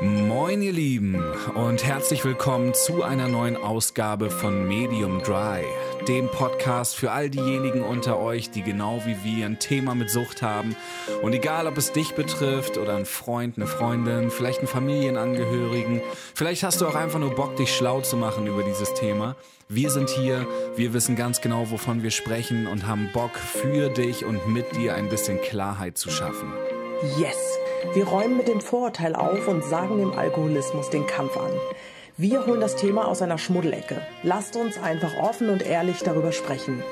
Moin ihr Lieben und herzlich willkommen zu einer neuen Ausgabe von Medium Dry, dem Podcast für all diejenigen unter euch, die genau wie wir ein Thema mit Sucht haben. Und egal, ob es dich betrifft oder ein Freund, eine Freundin, vielleicht einen Familienangehörigen, vielleicht hast du auch einfach nur Bock, dich schlau zu machen über dieses Thema. Wir sind hier, wir wissen ganz genau, wovon wir sprechen und haben Bock für dich und mit dir ein bisschen Klarheit zu schaffen. Yes! Wir räumen mit dem Vorurteil auf und sagen dem Alkoholismus den Kampf an. Wir holen das Thema aus einer Schmuddelecke. Lasst uns einfach offen und ehrlich darüber sprechen.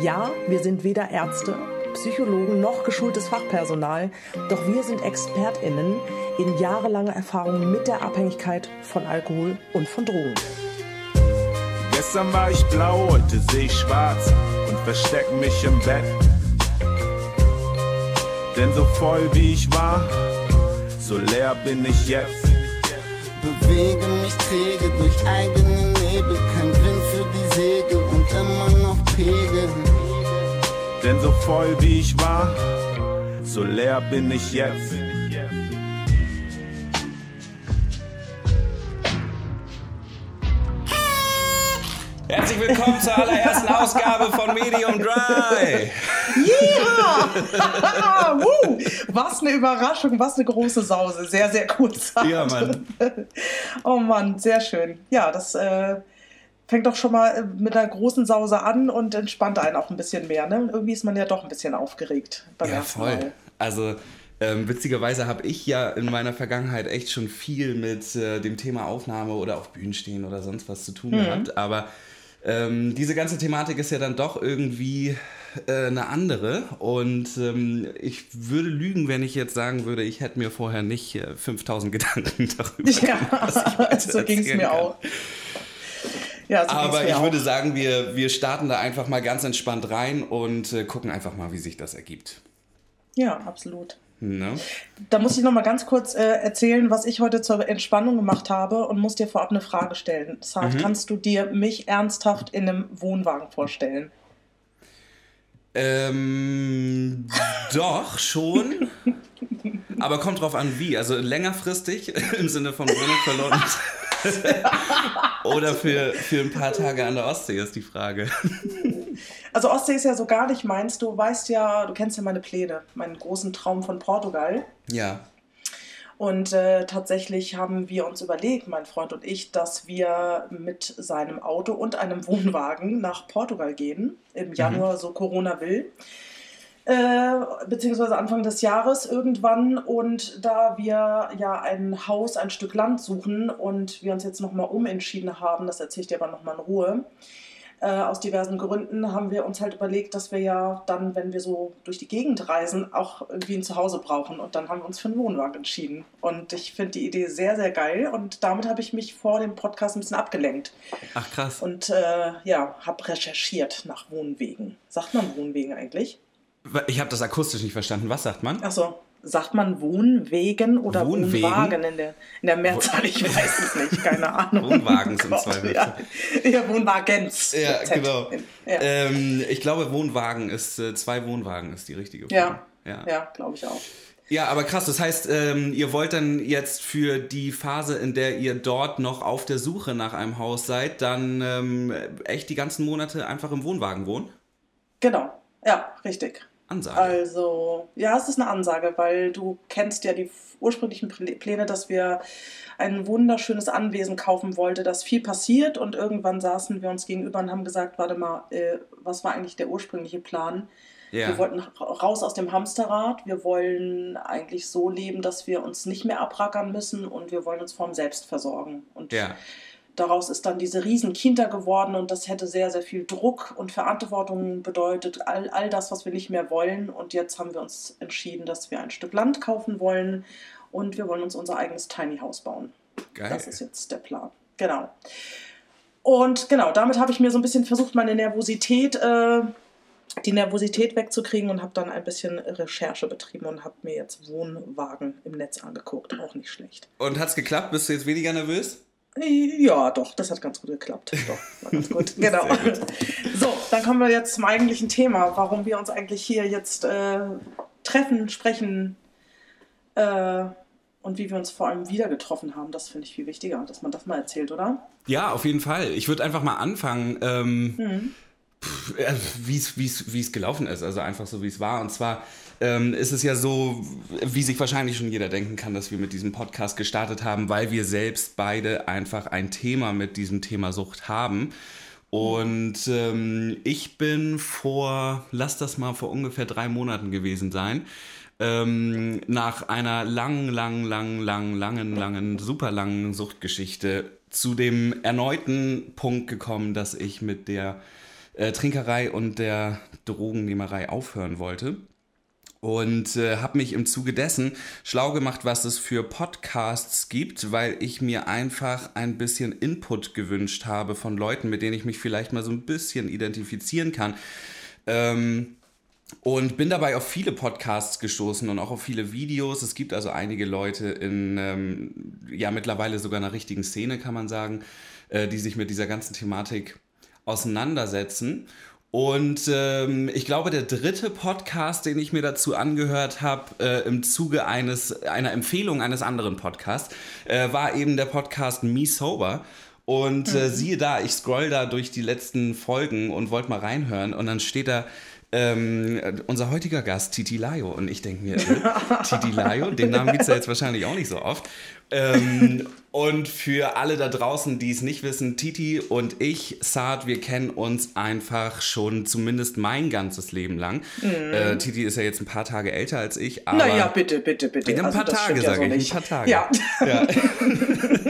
Ja, wir sind weder Ärzte, Psychologen noch geschultes Fachpersonal, doch wir sind ExpertInnen in jahrelanger Erfahrung mit der Abhängigkeit von Alkohol und von Drogen. Gestern war ich blau, heute sehe ich schwarz und versteck mich im Bett. Denn so voll wie ich war, so leer bin ich jetzt. Bewege mich träge durch eigene Nebel, kein Wind für die Segel und immer noch Pegel. Denn so voll wie ich war, so leer bin ich jetzt. Herzlich willkommen zur allerersten Ausgabe von Medium Dry. Ja! Woo! was eine Überraschung, was eine große Sause. Sehr, sehr kurz. Ja, Mann. Oh Mann, sehr schön. Ja, das äh, fängt doch schon mal äh, mit einer großen Sause an und entspannt einen auch ein bisschen mehr. Ne? Irgendwie ist man ja doch ein bisschen aufgeregt beim Ja, ersten voll. Mal. Also ähm, witzigerweise habe ich ja in meiner Vergangenheit echt schon viel mit äh, dem Thema Aufnahme oder auf Bühnen stehen oder sonst was zu tun gehabt. Aber ähm, diese ganze Thematik ist ja dann doch irgendwie äh, eine andere. Und ähm, ich würde lügen, wenn ich jetzt sagen würde, ich hätte mir vorher nicht äh, 5000 Gedanken darüber gemacht, Ja, heute so ging es mir kann. auch. Ja, so Aber ich auch. würde sagen, wir, wir starten da einfach mal ganz entspannt rein und äh, gucken einfach mal, wie sich das ergibt. Ja, absolut. Ne? Da muss ich noch mal ganz kurz äh, erzählen, was ich heute zur Entspannung gemacht habe und muss dir vorab eine Frage stellen. Saad, Mhm. kannst du dir mich ernsthaft in einem Wohnwagen vorstellen? Ähm, doch, schon. Aber kommt drauf an, wie. Also längerfristig im Sinne von Wohnung verloren. Oder für, für ein paar Tage an der Ostsee ist die Frage. Also Ostsee ist ja so gar nicht meins. Du weißt ja, du kennst ja meine Pläne, meinen großen Traum von Portugal. Ja. Und äh, tatsächlich haben wir uns überlegt, mein Freund und ich, dass wir mit seinem Auto und einem Wohnwagen nach Portugal gehen. Im Januar, so Corona will. Äh, beziehungsweise Anfang des Jahres irgendwann. Und da wir ja ein Haus, ein Stück Land suchen und wir uns jetzt nochmal umentschieden haben, das erzähle ich dir aber nochmal in Ruhe, äh, aus diversen Gründen haben wir uns halt überlegt, dass wir ja dann, wenn wir so durch die Gegend reisen, auch irgendwie ein Zuhause brauchen. Und dann haben wir uns für einen Wohnwagen entschieden. Und ich finde die Idee sehr, sehr geil. Und damit habe ich mich vor dem Podcast ein bisschen abgelenkt. Ach krass. Und äh, ja, habe recherchiert nach Wohnwegen. Sagt man Wohnwegen eigentlich? Ich habe das akustisch nicht verstanden. Was sagt man? Achso, sagt man Wohnwegen oder Wohnwegen? Wohnwagen in der, in der Mehrzahl? Ich weiß es nicht, keine Ahnung. Wohnwagen sind Gott, zwei ja. ja, Wohnwagens. Ja, Z. genau. Ja, Ähm, ich glaube, Wohnwagen ist, äh, zwei Wohnwagen ist die richtige ja, Form. Ja. ja glaube ich auch. Ja, aber krass, das heißt, ähm, ihr wollt dann jetzt für die Phase, in der ihr dort noch auf der Suche nach einem Haus seid, dann ähm, echt die ganzen Monate einfach im Wohnwagen wohnen? Genau, ja, richtig. Ansage. Also, ja, es ist eine Ansage, weil du kennst ja die ursprünglichen Plä- Pläne, dass wir ein wunderschönes Anwesen kaufen wollten, dass viel passiert und irgendwann saßen wir uns gegenüber und haben gesagt, warte mal, äh, was war eigentlich der ursprüngliche Plan? ja. Wir wollten ra- raus aus dem Hamsterrad, wir wollen eigentlich so leben, dass wir uns nicht mehr abrackern müssen und wir wollen uns vom Selbst versorgen. Und ja. Daraus ist dann diese riesen Kinder geworden und das hätte sehr, sehr viel Druck und Verantwortung bedeutet, all, all das, was wir nicht mehr wollen. Und jetzt haben wir uns entschieden, dass wir ein Stück Land kaufen wollen und wir wollen uns unser eigenes Tiny House bauen. Geil. Das ist jetzt der Plan. Genau. Und genau, damit habe ich mir so ein bisschen versucht, meine Nervosität, äh, die Nervosität wegzukriegen und habe dann ein bisschen Recherche betrieben und habe mir jetzt Wohnwagen im Netz angeguckt. Auch nicht schlecht. Und hat's geklappt? Bist du jetzt weniger nervös? Ja, doch, das hat ganz gut geklappt. Doch, war ganz gut. Genau. So, dann kommen wir jetzt zum eigentlichen Thema, warum wir uns eigentlich hier jetzt äh, treffen, sprechen äh, und wie wir uns vor allem wieder getroffen haben. Das finde ich viel wichtiger, dass man das mal erzählt, oder? Ja, auf jeden Fall. Ich würde einfach mal anfangen, ähm, mhm. wie es gelaufen ist, also einfach so, wie es war. Und zwar ähm, ist es ja so, wie sich wahrscheinlich schon jeder denken kann, dass wir mit diesem Podcast gestartet haben, weil wir selbst beide einfach ein Thema mit diesem Thema Sucht haben. Und ähm, ich bin vor, lass das mal vor ungefähr drei Monaten gewesen sein, ähm, nach einer langen, langen, langen, langen, langen, langen, super langen Suchtgeschichte zu dem erneuten Punkt gekommen, dass ich mit der äh, Trinkerei und der Drogennehmerei aufhören wollte. Und äh, habe mich im Zuge dessen schlau gemacht, was es für Podcasts gibt, weil ich mir einfach ein bisschen Input gewünscht habe von Leuten, mit denen ich mich vielleicht mal so ein bisschen identifizieren kann. Ähm, und bin dabei auf viele Podcasts gestoßen und auch auf viele Videos. Es gibt also einige Leute in, ähm, ja, mittlerweile sogar einer richtigen Szene, kann man sagen, äh, die sich mit dieser ganzen Thematik auseinandersetzen. Und ähm, ich glaube, der dritte Podcast, den ich mir dazu angehört habe, äh, im Zuge eines, einer Empfehlung eines anderen Podcasts, äh, war eben der Podcast Me Sober. Und äh, mhm. siehe da, ich scroll da durch die letzten Folgen und wollte mal reinhören. Und dann steht da ähm, unser heutiger Gast, Titi Layo. Und ich denke mir, äh, Titi Layo, den Namen gibt es ja jetzt wahrscheinlich auch nicht so oft. Ähm, und für alle da draußen, die es nicht wissen, Titi und ich, Saad, wir kennen uns einfach schon zumindest mein ganzes Leben lang. Mhm. Äh, Titi ist ja jetzt ein paar Tage älter als ich. Aber naja, bitte, bitte, bitte. Ein also, paar Tage, sage ja so ich. Ein paar Tage. Ja. ja.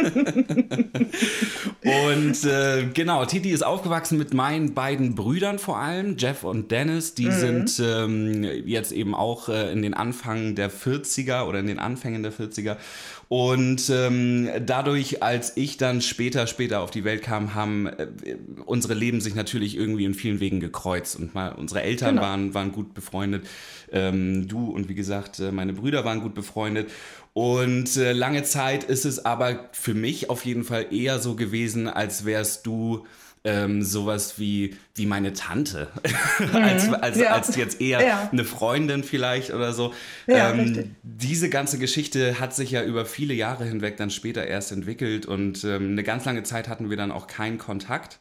und äh, genau, Titi ist aufgewachsen mit meinen beiden Brüdern vor allem, Jeff und Dennis. Die mhm. sind ähm, jetzt eben auch äh, in den Anfang der 40er oder in den Anfängen der 40er. Und ähm, dadurch, als ich dann später, später auf die Welt kam, haben äh, unsere Leben sich natürlich irgendwie in vielen Wegen gekreuzt. Und mal unsere Eltern genau. waren, waren gut befreundet. Ähm, du und wie gesagt, äh, meine Brüder waren gut befreundet. Und äh, lange Zeit ist es aber für mich auf jeden Fall eher so gewesen, als wärst du ähm, sowas wie, wie meine Tante. Mhm. als, als, ja. als jetzt eher ja. eine Freundin vielleicht oder so. Ja, ähm, diese ganze Geschichte hat sich ja über viele Jahre hinweg dann später erst entwickelt und ähm, eine ganz lange Zeit hatten wir dann auch keinen Kontakt.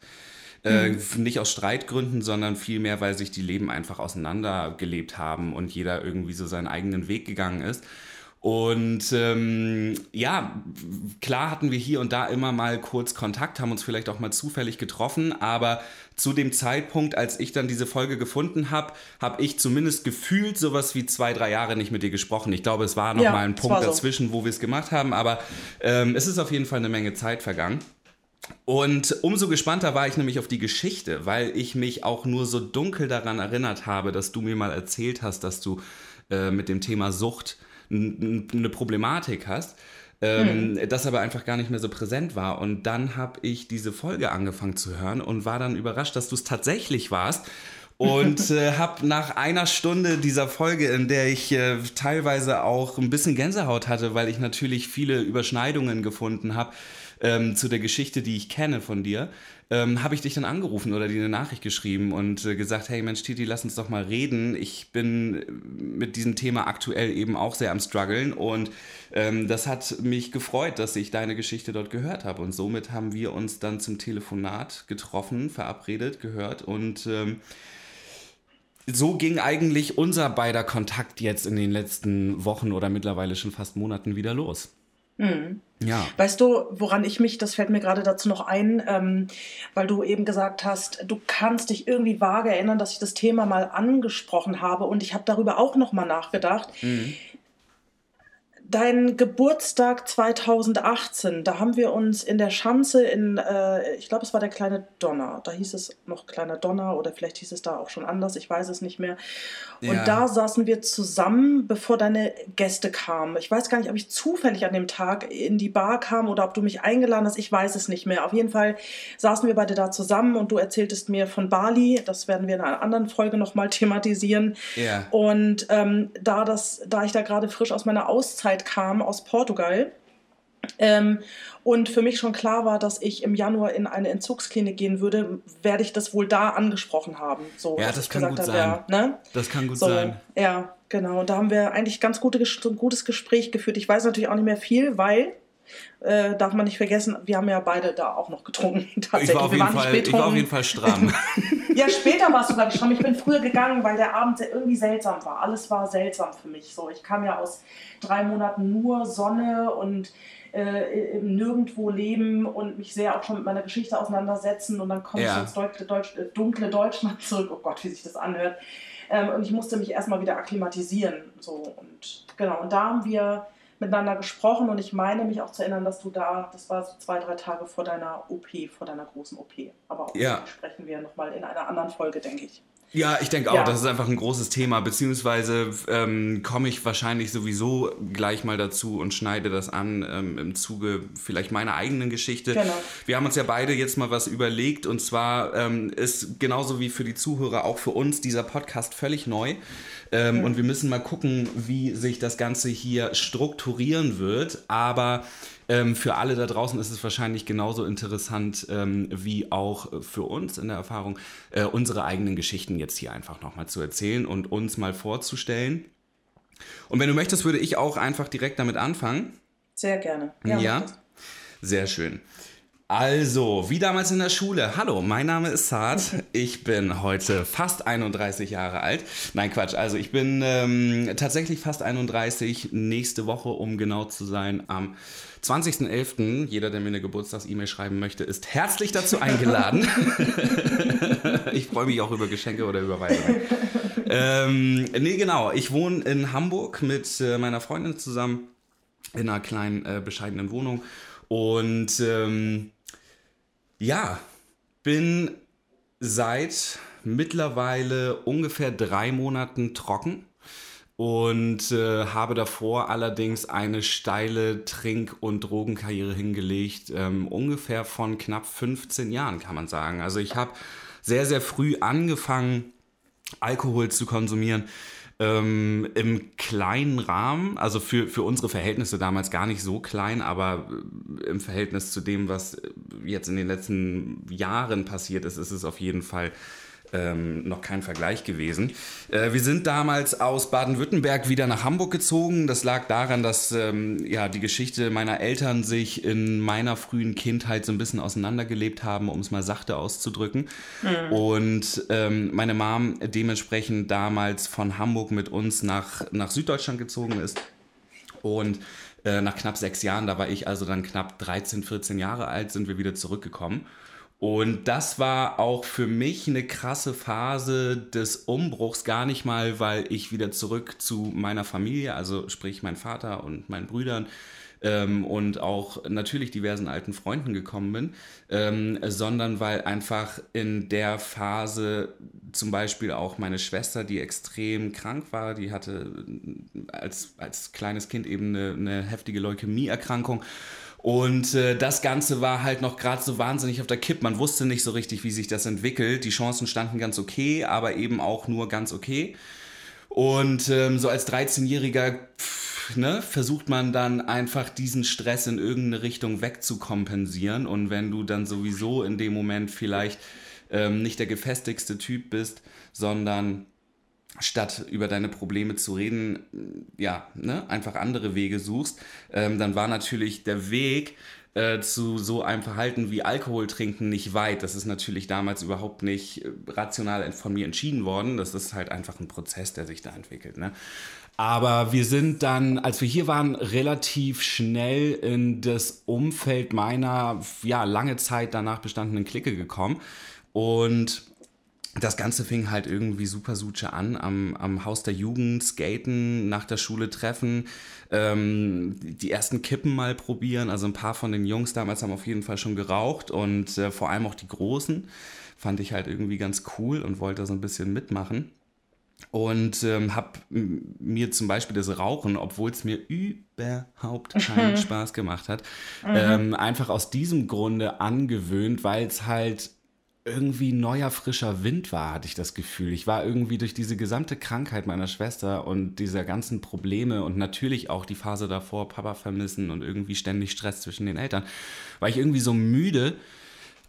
Äh, mhm. nicht aus Streitgründen, sondern vielmehr, weil sich die Leben einfach auseinandergelebt haben und jeder irgendwie so seinen eigenen Weg gegangen ist. Und ähm, ja, klar hatten wir hier und da immer mal kurz Kontakt, haben uns vielleicht auch mal zufällig getroffen, aber zu dem Zeitpunkt, als ich dann diese Folge gefunden habe, habe ich zumindest gefühlt sowas wie zwei, drei Jahre nicht mit dir gesprochen. Ich glaube, es war noch ja, mal ein Punkt so. dazwischen, wo wir es gemacht haben, aber ähm, es ist auf jeden Fall eine Menge Zeit vergangen. Und umso gespannter war ich nämlich auf die Geschichte, weil ich mich auch nur so dunkel daran erinnert habe, dass du mir mal erzählt hast, dass du äh, mit dem Thema Sucht eine Problematik hast, ähm, hm. das aber einfach gar nicht mehr so präsent war. Und dann habe ich diese Folge angefangen zu hören und war dann überrascht, dass du es tatsächlich warst. Und äh, habe nach einer Stunde dieser Folge, in der ich äh, teilweise auch ein bisschen Gänsehaut hatte, weil ich natürlich viele Überschneidungen gefunden habe, ähm, zu der Geschichte, die ich kenne von dir, ähm, habe ich dich dann angerufen oder dir eine Nachricht geschrieben und äh, gesagt, hey Mensch, Titi, lass uns doch mal reden. Ich bin mit diesem Thema aktuell eben auch sehr am struggeln und ähm, das hat mich gefreut, dass ich deine Geschichte dort gehört habe und somit haben wir uns dann zum Telefonat getroffen, verabredet, gehört und ähm, so ging eigentlich unser beider Kontakt jetzt in den letzten Wochen oder mittlerweile schon fast Monaten wieder los. Mhm. Ja. Weißt du, woran ich mich, das fällt mir gerade dazu noch ein, ähm, weil du eben gesagt hast, du kannst dich irgendwie vage erinnern, dass ich das Thema mal angesprochen habe und ich habe darüber auch noch mal nachgedacht. Mhm dein Geburtstag 2018, da haben wir uns in der Schanze in, äh, ich glaube, es war der kleine Donner. Da hieß es noch kleiner Donner oder vielleicht hieß es da auch schon anders, ich weiß es nicht mehr. Und ja. da saßen wir zusammen, bevor deine Gäste kamen. Ich weiß gar nicht, ob ich zufällig an dem Tag in die Bar kam oder ob du mich eingeladen hast, ich weiß es nicht mehr. Auf jeden Fall saßen wir beide da zusammen und du erzähltest mir von Bali. Das werden wir in einer anderen Folge nochmal thematisieren. Ja. Und ähm, da, das, da ich da gerade frisch aus meiner Auszeit Zeit kam aus Portugal. Ähm, und für mich schon klar war, dass ich im Januar in eine Entzugsklinik gehen würde, werde ich das wohl da angesprochen haben. So, ja, das kann gut habe, sein. Ja, ne? Das kann gut so, sein. Ja, Genau, und da haben wir eigentlich ganz gute, gutes Gespräch geführt. Ich weiß natürlich auch nicht mehr viel, weil äh, darf man nicht vergessen, wir haben ja beide da auch noch getrunken. Tatsächlich. Ich war auf, jeden, Fall, ich war auf jeden Fall stramm. ja, später warst du, glaube ich, stramm. Ich bin früher gegangen, weil der Abend irgendwie seltsam war. Alles war seltsam für mich. So, ich kam ja aus drei Monaten nur Sonne und äh, nirgendwo leben und mich sehr auch schon mit meiner Geschichte auseinandersetzen und dann komme ja. ich ins dunkle, Deutsch, äh, dunkle Deutschland zurück. Oh Gott, wie sich das anhört. Ähm, und ich musste mich erstmal wieder akklimatisieren. So, und genau, und da haben wir miteinander gesprochen und ich meine mich auch zu erinnern, dass du da, das war so zwei, drei Tage vor deiner OP, vor deiner großen OP. Aber auch ja. sprechen wir nochmal in einer anderen Folge, denke ich. Ja, ich denke auch, ja. das ist einfach ein großes Thema, beziehungsweise ähm, komme ich wahrscheinlich sowieso gleich mal dazu und schneide das an ähm, im Zuge vielleicht meiner eigenen Geschichte. Genau. Wir haben uns ja beide jetzt mal was überlegt und zwar ähm, ist genauso wie für die Zuhörer auch für uns dieser Podcast völlig neu. Ähm, mhm. Und wir müssen mal gucken, wie sich das Ganze hier strukturieren wird. Aber ähm, für alle da draußen ist es wahrscheinlich genauso interessant ähm, wie auch für uns in der Erfahrung, äh, unsere eigenen Geschichten jetzt hier einfach nochmal zu erzählen und uns mal vorzustellen. Und wenn du möchtest, würde ich auch einfach direkt damit anfangen. Sehr gerne. Ja, ja? sehr schön. Also, wie damals in der Schule. Hallo, mein Name ist Saad. Ich bin heute fast 31 Jahre alt. Nein, Quatsch. Also, ich bin ähm, tatsächlich fast 31. Nächste Woche, um genau zu sein, am 20.11. Jeder, der mir eine Geburtstags-E-Mail schreiben möchte, ist herzlich dazu eingeladen. ich freue mich auch über Geschenke oder Überweisungen. ähm, nee, genau. Ich wohne in Hamburg mit äh, meiner Freundin zusammen in einer kleinen, äh, bescheidenen Wohnung. Und ähm, ja, bin seit mittlerweile ungefähr drei Monaten trocken und äh, habe davor allerdings eine steile Trink- und Drogenkarriere hingelegt, ähm, ungefähr von knapp 15 Jahren kann man sagen. Also ich habe sehr, sehr früh angefangen, Alkohol zu konsumieren ähm, im kleinen Rahmen, also für, für unsere Verhältnisse damals gar nicht so klein, aber äh, im Verhältnis zu dem, was jetzt in den letzten Jahren passiert ist, ist es auf jeden Fall ähm, noch kein Vergleich gewesen. Äh, wir sind damals aus Baden-Württemberg wieder nach Hamburg gezogen. Das lag daran, dass ähm, ja, die Geschichte meiner Eltern sich in meiner frühen Kindheit so ein bisschen auseinandergelebt haben, um es mal sachte auszudrücken. Mhm. Und ähm, meine Mom dementsprechend damals von Hamburg mit uns nach, nach Süddeutschland gezogen ist. Und äh, nach knapp sechs Jahren, da war ich also dann knapp 13, 14 Jahre alt, sind wir wieder zurückgekommen. Und das war auch für mich eine krasse Phase des Umbruchs, gar nicht mal, weil ich wieder zurück zu meiner Familie, also sprich mein Vater und meinen Brüdern ähm, und auch natürlich diversen alten Freunden gekommen bin, ähm, sondern weil einfach in der Phase zum Beispiel auch meine Schwester, die extrem krank war, die hatte als, als kleines Kind eben eine, eine heftige Leukämieerkrankung und äh, das Ganze war halt noch gerade so wahnsinnig auf der Kipp. Man wusste nicht so richtig, wie sich das entwickelt. Die Chancen standen ganz okay, aber eben auch nur ganz okay. Und ähm, so als 13-Jähriger ne, versucht man dann einfach diesen Stress in irgendeine Richtung wegzukompensieren. Und wenn du dann sowieso in dem Moment vielleicht ähm, nicht der gefestigste Typ bist, sondern statt über deine Probleme zu reden, ja, ne, einfach andere Wege suchst, ähm, dann war natürlich der Weg äh, zu so einem Verhalten wie Alkohol trinken nicht weit. Das ist natürlich damals überhaupt nicht äh, rational von mir entschieden worden. Das ist halt einfach ein Prozess, der sich da entwickelt. Ne? Aber wir sind dann, als wir hier waren, relativ schnell in das Umfeld meiner, ja, lange Zeit danach bestandenen Clique gekommen. Und das Ganze fing halt irgendwie super suche an, am, am Haus der Jugend, skaten, nach der Schule treffen, ähm, die ersten Kippen mal probieren. Also ein paar von den Jungs damals haben auf jeden Fall schon geraucht und äh, vor allem auch die Großen fand ich halt irgendwie ganz cool und wollte so ein bisschen mitmachen. Und ähm, habe mir zum Beispiel das Rauchen, obwohl es mir überhaupt keinen Spaß gemacht hat, mhm. ähm, einfach aus diesem Grunde angewöhnt, weil es halt irgendwie neuer, frischer Wind war, hatte ich das Gefühl. Ich war irgendwie durch diese gesamte Krankheit meiner Schwester und dieser ganzen Probleme und natürlich auch die Phase davor, Papa vermissen und irgendwie ständig Stress zwischen den Eltern, war ich irgendwie so müde,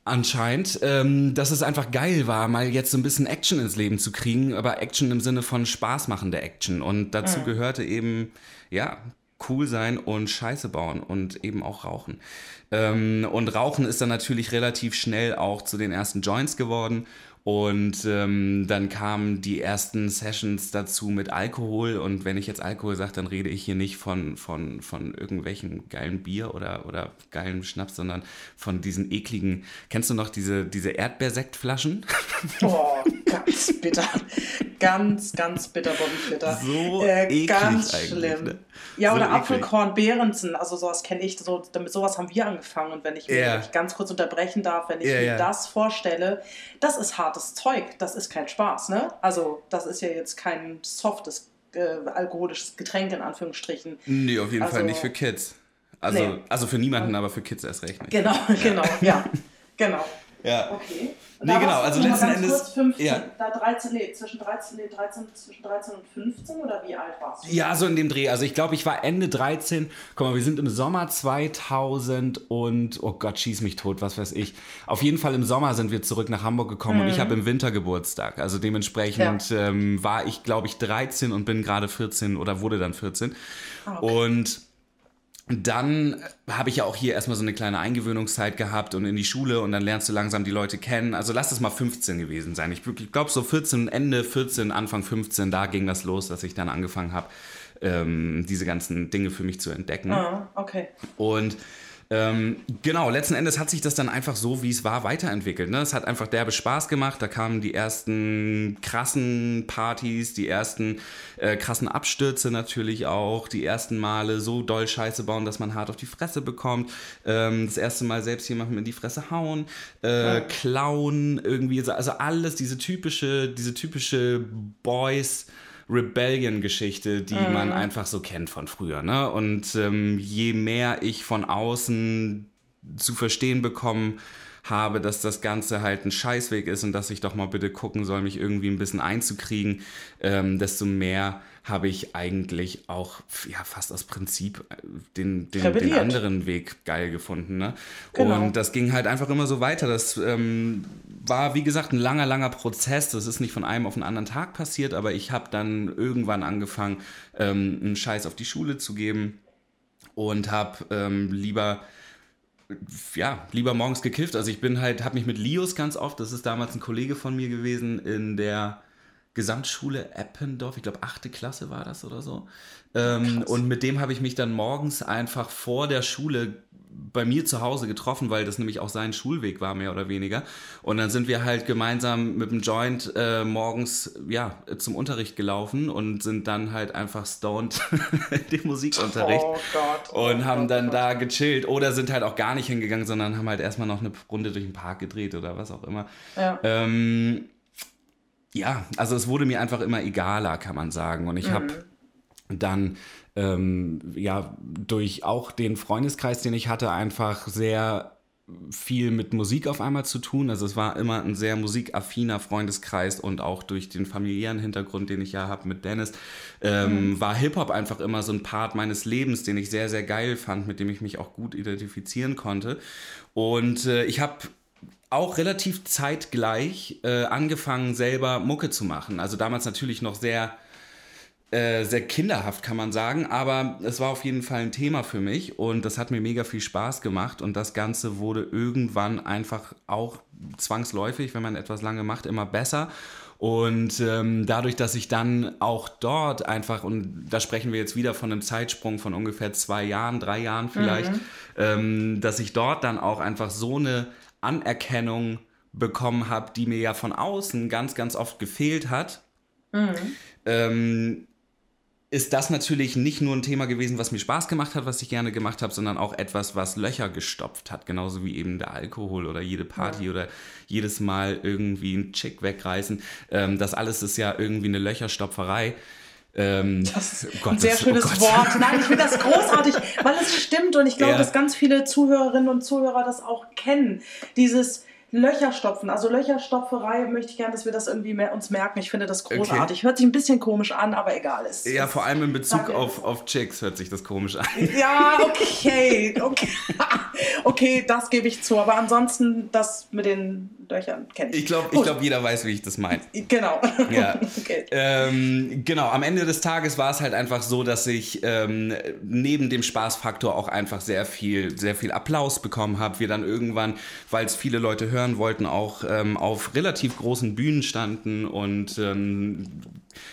anscheinend, ähm, dass es einfach geil war, mal jetzt so ein bisschen Action ins Leben zu kriegen, aber Action im Sinne von spaßmachende Action. Und dazu mhm. gehörte eben, ja, cool sein und Scheiße bauen und eben auch rauchen. Ähm, und Rauchen ist dann natürlich relativ schnell auch zu den ersten Joints geworden. Und ähm, dann kamen die ersten Sessions dazu mit Alkohol. Und wenn ich jetzt Alkohol sage, dann rede ich hier nicht von, von, von irgendwelchen geilen Bier oder, oder geilen Schnaps, sondern von diesen ekligen. Kennst du noch diese, diese Erdbeersektflaschen? Oh, ganz bitter. Ganz, ganz bitter, Bobby Flitter. So äh, ganz schlimm. Ne? Ja, so oder Apfelkorn, Behrensen, also sowas kenne ich, so, damit sowas haben wir angefangen. Und wenn ich yeah. mich ganz kurz unterbrechen darf, wenn ich yeah, mir yeah. das vorstelle, das ist hartes Zeug, das ist kein Spaß, ne? Also das ist ja jetzt kein softes äh, alkoholisches Getränk in Anführungsstrichen. Nee, auf jeden also, Fall nicht für Kids. Also, nee. also für niemanden, aber für Kids erst recht nicht. Genau, genau, ja. genau. Ja. Okay. Und nee, genau, also letzten Endes. Kurz 15, ja. da 13, nee, zwischen 13, nee, 13, zwischen 13 und 15 oder wie alt warst du? Ja, so in dem Dreh. Also ich glaube, ich war Ende 13. Guck mal, wir sind im Sommer 2000 und, oh Gott, schieß mich tot, was weiß ich. Auf jeden Fall im Sommer sind wir zurück nach Hamburg gekommen mhm. und ich mhm. habe im Winter Geburtstag. Also dementsprechend ja. ähm, war ich, glaube ich, 13 und bin gerade 14 oder wurde dann 14. Ah, okay. Und dann habe ich ja auch hier erstmal so eine kleine Eingewöhnungszeit gehabt und in die Schule und dann lernst du langsam die Leute kennen. Also lass es mal 15 gewesen sein. Ich glaube so 14, Ende 14, Anfang 15, da ging das los, dass ich dann angefangen habe, ähm, diese ganzen Dinge für mich zu entdecken. Ah, okay. Und ähm, genau, letzten Endes hat sich das dann einfach so, wie es war, weiterentwickelt. Ne? Es hat einfach derbe Spaß gemacht. Da kamen die ersten krassen Partys, die ersten äh, krassen Abstürze natürlich auch, die ersten Male so doll Scheiße bauen, dass man hart auf die Fresse bekommt. Ähm, das erste Mal selbst jemandem in die Fresse hauen, äh, klauen, irgendwie, also alles, diese typische, diese typische Boys- Rebellion-Geschichte, die mhm. man einfach so kennt von früher. Ne? Und ähm, je mehr ich von außen zu verstehen bekomme, habe, dass das Ganze halt ein Scheißweg ist und dass ich doch mal bitte gucken soll, mich irgendwie ein bisschen einzukriegen, ähm, desto mehr habe ich eigentlich auch ja, fast aus Prinzip äh, den, den, den anderen Weg geil gefunden. Ne? Genau. Und das ging halt einfach immer so weiter. Das ähm, war, wie gesagt, ein langer, langer Prozess. Das ist nicht von einem auf den anderen Tag passiert, aber ich habe dann irgendwann angefangen, ähm, einen Scheiß auf die Schule zu geben und habe ähm, lieber ja, lieber morgens gekifft. Also ich bin halt, habe mich mit Lios ganz oft, das ist damals ein Kollege von mir gewesen in der Gesamtschule Eppendorf, ich glaube achte Klasse war das oder so. Ähm, und mit dem habe ich mich dann morgens einfach vor der Schule bei mir zu Hause getroffen, weil das nämlich auch sein Schulweg war, mehr oder weniger. Und dann sind wir halt gemeinsam mit dem Joint äh, morgens ja, zum Unterricht gelaufen und sind dann halt einfach stoned den Musikunterricht oh Gott, oh und haben Gott, dann Gott. da gechillt oder sind halt auch gar nicht hingegangen, sondern haben halt erstmal noch eine Runde durch den Park gedreht oder was auch immer. Ja. Ähm, ja, also es wurde mir einfach immer egaler, kann man sagen. Und ich mhm. habe dann ähm, ja durch auch den Freundeskreis, den ich hatte, einfach sehr viel mit Musik auf einmal zu tun. Also es war immer ein sehr musikaffiner Freundeskreis und auch durch den familiären Hintergrund, den ich ja habe mit Dennis, ähm, mhm. war Hip-Hop einfach immer so ein Part meines Lebens, den ich sehr, sehr geil fand, mit dem ich mich auch gut identifizieren konnte. Und äh, ich habe auch relativ zeitgleich äh, angefangen, selber Mucke zu machen. Also damals natürlich noch sehr, äh, sehr kinderhaft, kann man sagen, aber es war auf jeden Fall ein Thema für mich und das hat mir mega viel Spaß gemacht und das Ganze wurde irgendwann einfach auch zwangsläufig, wenn man etwas lange macht, immer besser. Und ähm, dadurch, dass ich dann auch dort einfach, und da sprechen wir jetzt wieder von einem Zeitsprung von ungefähr zwei Jahren, drei Jahren vielleicht, mhm. ähm, dass ich dort dann auch einfach so eine Anerkennung bekommen habe, die mir ja von außen ganz, ganz oft gefehlt hat, mhm. ähm, ist das natürlich nicht nur ein Thema gewesen, was mir Spaß gemacht hat, was ich gerne gemacht habe, sondern auch etwas, was Löcher gestopft hat. Genauso wie eben der Alkohol oder jede Party ja. oder jedes Mal irgendwie ein Chick wegreißen. Ähm, das alles ist ja irgendwie eine Löcherstopferei. Ähm, das ist Gott, ein sehr oh schönes oh Wort. Nein, ich finde das großartig, weil es stimmt und ich glaube, ja. dass ganz viele Zuhörerinnen und Zuhörer das auch kennen. Dieses Löcherstopfen, also Löcherstopferei möchte ich gerne, dass wir das irgendwie mehr uns merken. Ich finde das großartig. Okay. Hört sich ein bisschen komisch an, aber egal ist. Ja, vor allem in Bezug auf, auf Chicks hört sich das komisch an. Ja, okay. Okay, okay, das gebe ich zu. Aber ansonsten, das mit den Löchern kenne ich. Ich glaube, ich glaub, jeder weiß, wie ich das meine. Genau. Ja. okay. Ähm, genau, am Ende des Tages war es halt einfach so, dass ich ähm, neben dem Spaßfaktor auch einfach sehr viel, sehr viel Applaus bekommen habe. Wir dann irgendwann, weil es viele Leute hören wollten, auch ähm, auf relativ großen Bühnen standen und ähm,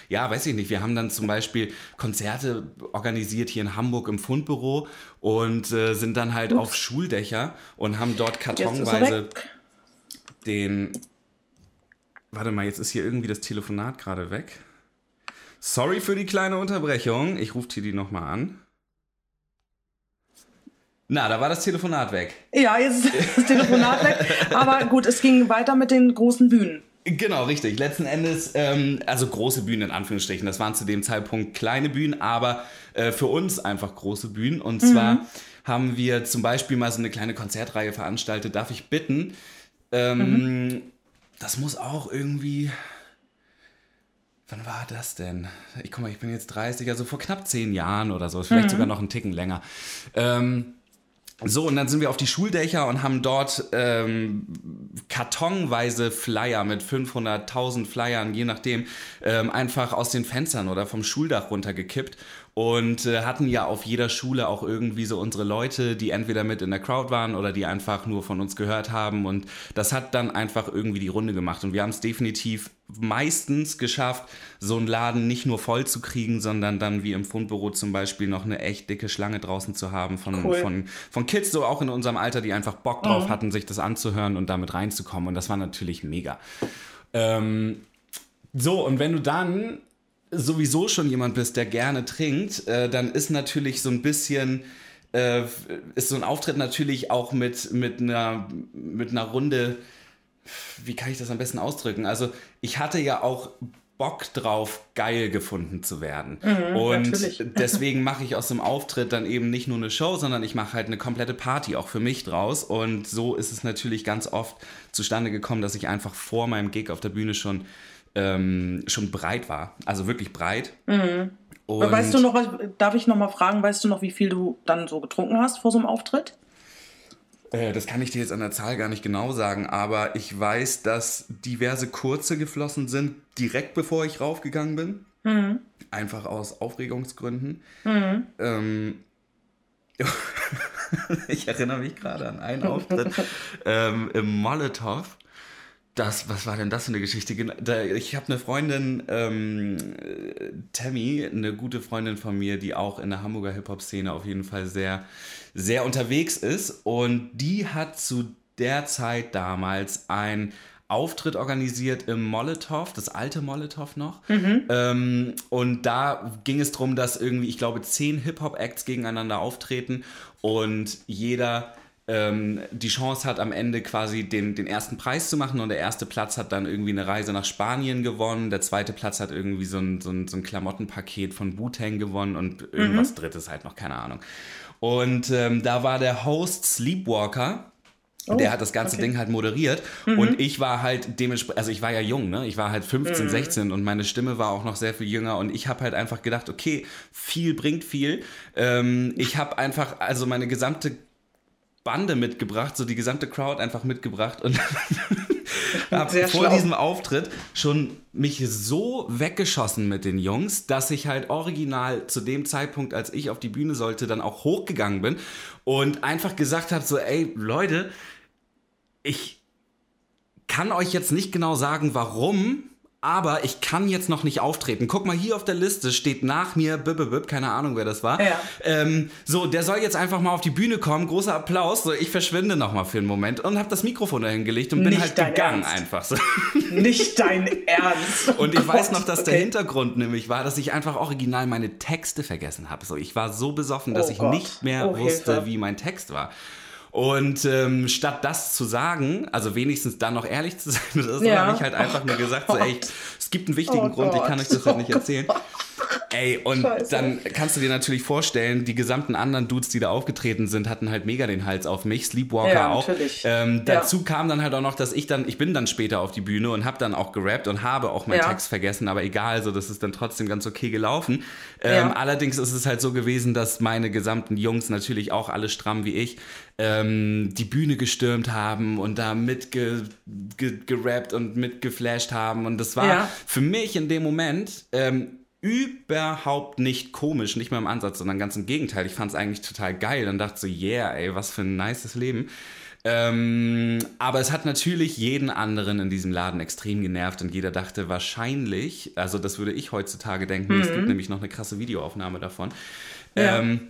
ja, weiß ich nicht, wir haben dann zum Beispiel Konzerte organisiert hier in Hamburg im Fundbüro und äh, sind dann halt Ups. auf Schuldächer und haben dort kartonweise den. Warte mal, jetzt ist hier irgendwie das Telefonat gerade weg. Sorry für die kleine Unterbrechung. Ich rufe Tidi nochmal an. Na, da war das Telefonat weg. Ja, jetzt ist das Telefonat weg. Aber gut, es ging weiter mit den großen Bühnen. Genau, richtig. Letzten Endes, ähm, also große Bühnen in Anführungsstrichen. Das waren zu dem Zeitpunkt kleine Bühnen, aber äh, für uns einfach große Bühnen. Und mhm. zwar haben wir zum Beispiel mal so eine kleine Konzertreihe veranstaltet. Darf ich bitten? Ähm, mhm. Das muss auch irgendwie. Wann war das denn? Ich guck mal, ich bin jetzt 30, also vor knapp zehn Jahren oder so, vielleicht mhm. sogar noch einen Ticken länger. Ähm, so, und dann sind wir auf die Schuldächer und haben dort ähm, kartonweise Flyer mit 500.000 Flyern, je nachdem, ähm, einfach aus den Fenstern oder vom Schuldach runtergekippt und äh, hatten ja auf jeder Schule auch irgendwie so unsere Leute, die entweder mit in der Crowd waren oder die einfach nur von uns gehört haben und das hat dann einfach irgendwie die Runde gemacht und wir haben es definitiv meistens geschafft, so einen Laden nicht nur voll zu kriegen, sondern dann wie im Fundbüro zum Beispiel noch eine echt dicke Schlange draußen zu haben von, cool. von, von Kids, so auch in unserem Alter, die einfach Bock drauf mhm. hatten, sich das anzuhören und damit reinzukommen und das war natürlich mega. Ähm, so, und wenn du dann sowieso schon jemand bist, der gerne trinkt, äh, dann ist natürlich so ein bisschen äh, ist so ein Auftritt natürlich auch mit, mit, einer, mit einer Runde, wie kann ich das am besten ausdrücken? Also ich hatte ja auch Bock drauf, geil gefunden zu werden. Mhm, und natürlich. deswegen mache ich aus dem Auftritt dann eben nicht nur eine Show, sondern ich mache halt eine komplette Party auch für mich draus. Und so ist es natürlich ganz oft zustande gekommen, dass ich einfach vor meinem Gig auf der Bühne schon ähm, schon breit war. Also wirklich breit. Mhm. Und weißt du noch, darf ich noch mal fragen, weißt du noch, wie viel du dann so getrunken hast vor so einem Auftritt? Äh, das kann ich dir jetzt an der Zahl gar nicht genau sagen, aber ich weiß, dass diverse kurze geflossen sind, direkt bevor ich raufgegangen bin. Mhm. Einfach aus Aufregungsgründen. Mhm. Ähm, ich erinnere mich gerade an einen Auftritt ähm, im Molotow das, was war denn das für eine Geschichte? Ich habe eine Freundin, ähm, Tammy, eine gute Freundin von mir, die auch in der Hamburger Hip-Hop-Szene auf jeden Fall sehr, sehr unterwegs ist. Und die hat zu der Zeit damals ein Auftritt organisiert im Molotow, das alte Molotow noch. Mhm. Ähm, und da ging es darum, dass irgendwie, ich glaube, zehn Hip-Hop-Acts gegeneinander auftreten und jeder ähm, die Chance hat, am Ende quasi den, den ersten Preis zu machen und der erste Platz hat dann irgendwie eine Reise nach Spanien gewonnen, der zweite Platz hat irgendwie so ein, so ein, so ein Klamottenpaket von Wu-Tang gewonnen und irgendwas mhm. drittes halt noch, keine Ahnung. Und ähm, da war der Host Sleepwalker, Oh, der hat das ganze okay. Ding halt moderiert mhm. und ich war halt dementsprechend, also ich war ja jung, ne? Ich war halt 15, mhm. 16 und meine Stimme war auch noch sehr viel jünger und ich habe halt einfach gedacht, okay, viel bringt viel. Ähm, ich habe einfach also meine gesamte Bande mitgebracht, so die gesamte Crowd einfach mitgebracht und habe vor schlau. diesem Auftritt schon mich so weggeschossen mit den Jungs, dass ich halt original zu dem Zeitpunkt, als ich auf die Bühne sollte, dann auch hochgegangen bin und einfach gesagt habe so, ey Leute, ich kann euch jetzt nicht genau sagen, warum, aber ich kann jetzt noch nicht auftreten. Guck mal, hier auf der Liste steht nach mir, bib, keine Ahnung, wer das war. Ja. Ähm, so, der soll jetzt einfach mal auf die Bühne kommen, großer Applaus. So, ich verschwinde noch mal für einen Moment und habe das Mikrofon dahin gelegt und bin nicht halt gegangen Ernst. einfach so. Nicht dein Ernst. und ich oh weiß noch, dass okay. der Hintergrund nämlich war, dass ich einfach original meine Texte vergessen habe. So, ich war so besoffen, dass oh ich Gott. nicht mehr oh, wusste, Hilfe. wie mein Text war. Und ähm, statt das zu sagen, also wenigstens dann noch ehrlich zu sein, ja. habe ich halt einfach nur gesagt, so, ey, es gibt einen wichtigen oh Grund, Gott. ich kann euch das halt nicht erzählen. Ey, und Scheiße. dann kannst du dir natürlich vorstellen, die gesamten anderen Dudes, die da aufgetreten sind, hatten halt mega den Hals auf mich. Sleepwalker Ja, auch. Ähm, Ja. dazu kam dann halt auch noch, dass ich dann, ich bin dann später auf die Bühne und habe dann auch gerappt und habe auch meinen Ja. Text vergessen, aber egal, so das ist dann trotzdem ganz okay gelaufen. Ähm, Ja. Allerdings ist es halt so gewesen, dass meine gesamten Jungs natürlich auch alle stramm wie ich ähm, die Bühne gestürmt haben und da mitgerappt ge gerappt und mitgeflasht haben und das war Ja. für mich in dem Moment ähm, überhaupt nicht komisch, nicht mal im Ansatz, sondern ganz im Gegenteil. Ich fand es eigentlich total geil und dachte so, yeah, ey, was für ein nices Leben. Ähm, aber es hat natürlich jeden anderen in diesem Laden extrem genervt und jeder dachte wahrscheinlich, also das würde ich heutzutage denken, es gibt nämlich noch eine krasse Videoaufnahme davon. Mhm. Ja. Ähm,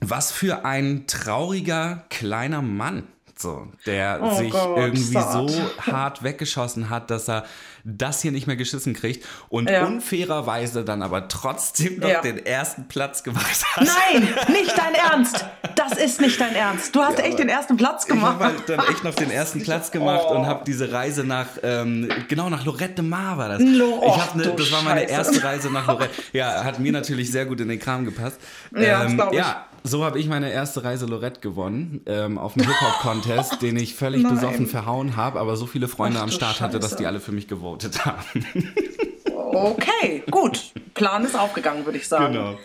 was für ein trauriger kleiner Mann, so, der Oh sich Gott, irgendwie sad. so hart weggeschossen hat, dass er das hier nicht mehr geschissen kriegt und Ja. unfairerweise dann aber trotzdem noch Ja. den ersten Platz gemacht hat. Nein, nicht dein Ernst. Das ist nicht dein Ernst. Du hast echt den ersten Platz Ich habe gemacht. halt dann echt noch den ersten Platz gemacht Oh. und habe diese Reise nach, ähm, genau, nach Lorette de Mar war das. Lo- ich Och, hab ne, das war meine Scheiße. erste Reise nach Lorette. Ja, hat mir natürlich sehr gut in den Kram gepasst. Ja, ich. ja so habe ich meine erste Reise Lorette gewonnen ähm, auf dem Hip-Hop-Contest, den ich völlig Nein. besoffen verhauen habe, aber so viele Freunde Ach am Start hatte, dass Scheiße. die alle für mich gewotet haben. Okay, gut. Plan ist aufgegangen, würde ich sagen.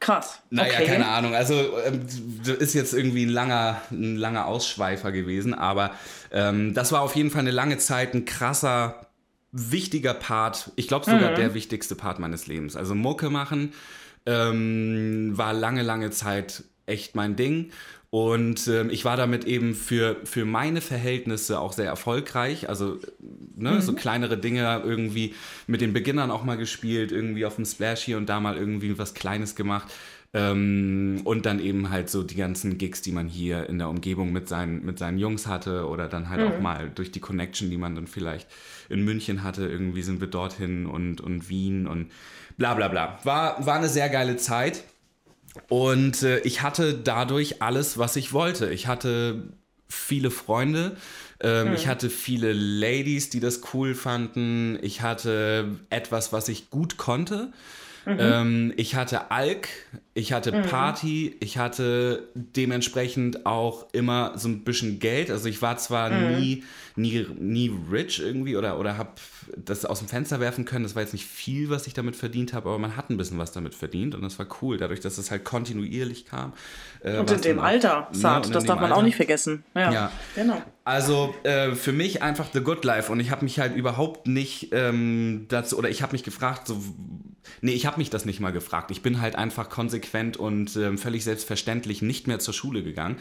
Krass. Naja, okay. keine Ahnung. Also ähm, das ist jetzt irgendwie ein langer, ein langer Ausschweifer gewesen, aber ähm, das war auf jeden Fall eine lange Zeit ein krasser, wichtiger Part. Ich glaube sogar der wichtigste Part meines Lebens. Also Mucke machen ähm, war lange, lange Zeit echt mein Ding. Und ähm, ich war damit eben für, für meine Verhältnisse auch sehr erfolgreich. Also ne, so kleinere Dinge irgendwie mit den Beginnern auch mal gespielt, irgendwie auf dem Splash hier und da mal irgendwie was Kleines gemacht. Ähm, und dann eben halt so die ganzen Gigs, die man hier in der Umgebung mit seinen, mit seinen Jungs hatte oder dann halt auch mal durch die Connection, die man dann vielleicht in München hatte, irgendwie sind wir dorthin und, und Wien und bla bla bla. War, war eine sehr geile Zeit. Und äh, ich hatte dadurch alles, was ich wollte. Ich hatte viele Freunde. Ähm, Ich hatte viele Ladies, die das cool fanden. Ich hatte etwas, was ich gut konnte. Ähm, ich hatte Alk, ich hatte Party, ich hatte dementsprechend auch immer so ein bisschen Geld. Also ich war zwar nie, nie, nie rich irgendwie oder, oder habe das aus dem Fenster werfen können. Das war jetzt nicht viel, was ich damit verdient habe, aber man hat ein bisschen was damit verdient und das war cool, dadurch, dass es halt kontinuierlich kam. äh, Und in dem Alter, Ja, und in das darf man Alter. auch nicht vergessen. Ja, Ja. genau. Also äh, für mich einfach The Good Life und ich habe mich halt überhaupt nicht ähm, dazu oder ich habe mich gefragt, so nee, ich habe mich das nicht mal gefragt. Ich bin halt einfach konsequent und ähm, völlig selbstverständlich nicht mehr zur Schule gegangen.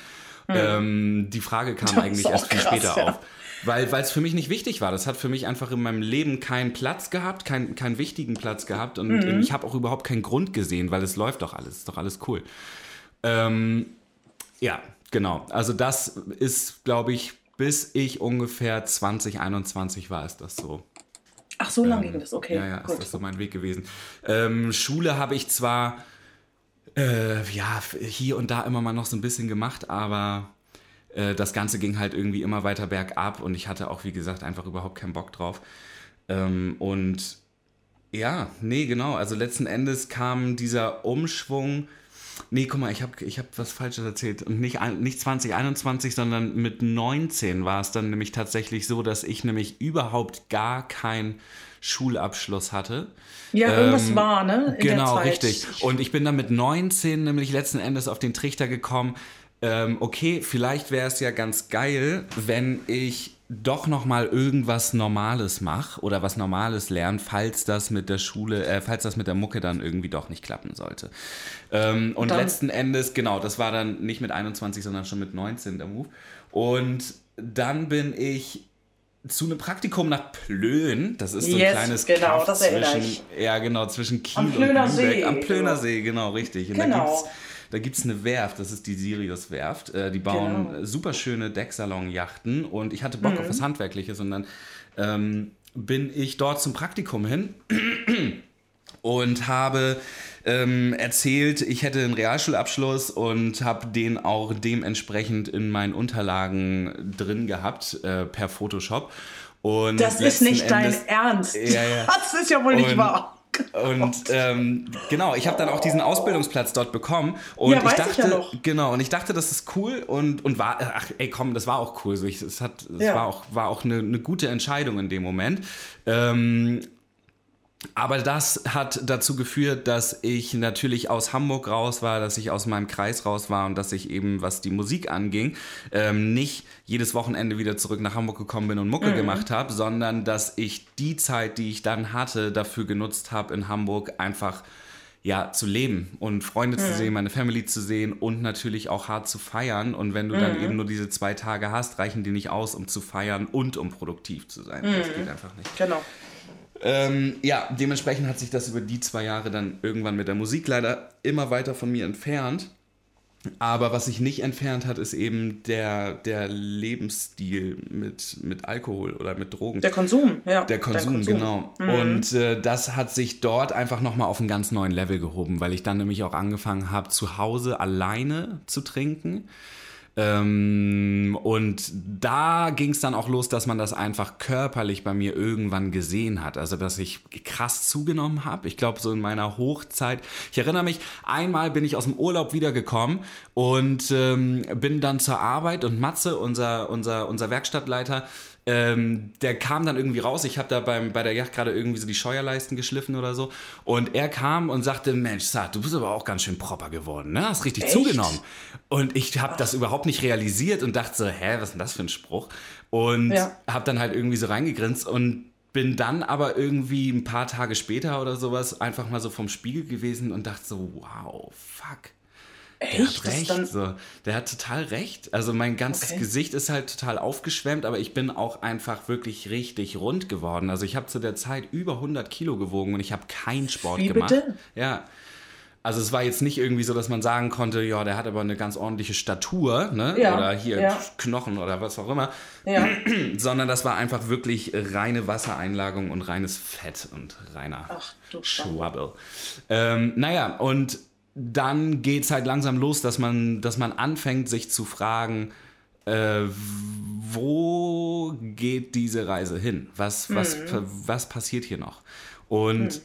Ähm, die Frage kam. Das eigentlich erst viel krass, später ja. auf. Weil es für mich nicht wichtig war. Das hat für mich einfach in meinem Leben keinen Platz gehabt, keinen, keinen wichtigen Platz gehabt. Und Mhm. ähm, ich habe auch überhaupt keinen Grund gesehen, weil es läuft doch alles, ist doch alles cool. Ähm, ja, genau. Also das ist, glaube ich, bis ich ungefähr 2021 war, ist das so. Ach, so lange ging das. Okay, Ja, ja, ist gut. das so mein Weg gewesen. Ähm, Schule habe ich zwar äh, ja, hier und da immer mal noch so ein bisschen gemacht, aber äh, das Ganze ging halt irgendwie immer weiter bergab und ich hatte auch, wie gesagt, einfach überhaupt keinen Bock drauf. Ähm, und ja, nee, genau. Also letzten Endes kam dieser Umschwung. Nee, guck mal, ich habe ich hab was Falsches erzählt. Und nicht, nicht 2021, sondern mit 19 war es dann nämlich tatsächlich so, dass ich nämlich überhaupt gar keinen Schulabschluss hatte. Ja, irgendwas Ähm, war, ne? In genau, richtig. Und ich bin dann mit 19 nämlich letzten Endes auf den Trichter gekommen, ähm, okay, vielleicht wäre es ja ganz geil, wenn ich doch noch mal irgendwas Normales mache oder was Normales lerne, falls das mit der Schule, äh, falls das mit der Mucke dann irgendwie doch nicht klappen sollte. Ähm, und Dann- letzten Endes, genau, das war dann nicht mit 21, sondern schon mit 19 der Move. Und dann bin ich zu einem Praktikum nach Plön. Das ist so ein Yes, kleines genau, Kaff das erinnere zwischen, ich. ja genau, zwischen Kiel Am und Plöner Lübeck. See, Am Plöner genau. See, genau, richtig. Und Genau. da gibt's, da gibt's eine Werft, das ist die Sirius Werft. Äh, die bauen Genau. super schöne Decksalon-Yachten und ich hatte Bock Mhm. auf was Handwerkliches und dann ähm, bin ich dort zum Praktikum hin und habe ähm, erzählt, ich hätte einen Realschulabschluss und habe den auch dementsprechend in meinen Unterlagen drin gehabt äh, per Photoshop. Und Das ist nicht dein Endes- Ernst. Ja, ja. Das ist ja wohl nicht Und wahr. Und ähm, genau, ich habe dann auch diesen Ausbildungsplatz dort bekommen und Ja, ich weiß ich dachte, ja genau, und ich dachte, das ist cool und und war, ach, ey, komm, das war auch cool. So, ich, es hat, es Ja. war auch war auch eine, eine gute Entscheidung in dem Moment. Ähm, aber das hat dazu geführt, dass ich natürlich aus Hamburg raus war, dass ich aus meinem Kreis raus war und dass ich eben, was die Musik anging, ähm, nicht jedes Wochenende wieder zurück nach Hamburg gekommen bin und Mucke gemacht habe, sondern dass ich die Zeit, die ich dann hatte, dafür genutzt habe, in Hamburg einfach ja, zu leben und Freunde zu sehen, meine Family zu sehen und natürlich auch hart zu feiern. Und wenn du dann eben nur diese zwei Tage hast, reichen die nicht aus, um zu feiern und um produktiv zu sein. Das geht einfach nicht. Genau. Ähm, ja, dementsprechend hat sich das über die zwei Jahre dann irgendwann mit der Musik leider immer weiter von mir entfernt. Aber was sich nicht entfernt hat, ist eben der, der Lebensstil mit, mit Alkohol oder mit Drogen. Der Konsum, ja. Der Konsum, Konsum. genau. Und äh, das hat sich dort einfach nochmal auf einen ganz neuen Level gehoben, weil ich dann nämlich auch angefangen habe, zu Hause alleine zu trinken. Ähm, und da ging es dann auch los, dass man das einfach körperlich bei mir irgendwann gesehen hat. Also, dass ich krass zugenommen habe. Ich glaube, so in meiner Hochzeit. Ich erinnere mich, einmal bin ich aus dem Urlaub wiedergekommen und ähm, bin dann zur Arbeit und Matze, unser, unser, unser Werkstattleiter, ähm, der kam dann irgendwie raus. Ich habe da beim, bei der Yacht gerade irgendwie so die Scheuerleisten geschliffen oder so. Und er kam und sagte: Mensch, Saad, du bist aber auch ganz schön proper geworden, ne? Hast richtig Echt? zugenommen. Und ich habe das überhaupt nicht realisiert und dachte so: Hä, was ist denn das für ein Spruch? Und Ja. habe dann halt irgendwie so reingegrinst und bin dann aber irgendwie ein paar Tage später oder sowas einfach mal so vom Spiegel gewesen und dachte so: Wow, fuck. Der Echt? hat Das ist recht. dann- so. Der hat total recht. Also mein ganzes Okay. Gesicht ist halt total aufgeschwemmt, aber ich bin auch einfach wirklich richtig rund geworden. Also ich habe zu der Zeit über 100 Kilo gewogen und ich habe keinen Sport Wie gemacht. bitte? Ja. Also es war jetzt nicht irgendwie so, dass man sagen konnte, ja, der hat aber eine ganz ordentliche Statur, ne? Ja, Oder hier ja. Knochen oder was auch immer. Ja. Sondern das war einfach wirklich reine Wassereinlagung und reines Fett und reiner Ach. Schwabbel. Ähm, naja, und dann geht es halt langsam los, dass man, dass man anfängt, sich zu fragen, äh, wo geht diese Reise hin? Was, was, Mhm. was passiert hier noch? Und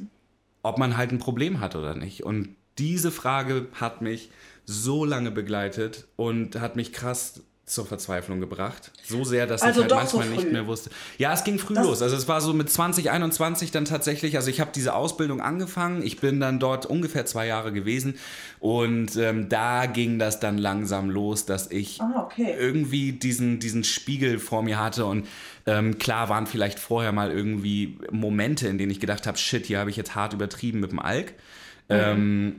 ob man halt ein Problem hat oder nicht. Und diese Frage hat mich so lange begleitet und hat mich krass zur Verzweiflung gebracht. So sehr, dass Also ich halt doch so manchmal nicht mehr wusste. Ja, es ging früh Das- los. Also es war so mit 2021 dann tatsächlich, also ich habe diese Ausbildung angefangen. Ich bin dann dort ungefähr zwei Jahre gewesen. Und ähm, da ging das dann langsam los, dass ich Ah, okay. irgendwie diesen, diesen Spiegel vor mir hatte. Und ähm, klar waren vielleicht vorher mal irgendwie Momente, in denen ich gedacht habe, shit, hier habe ich jetzt hart übertrieben mit dem Alk. Ähm,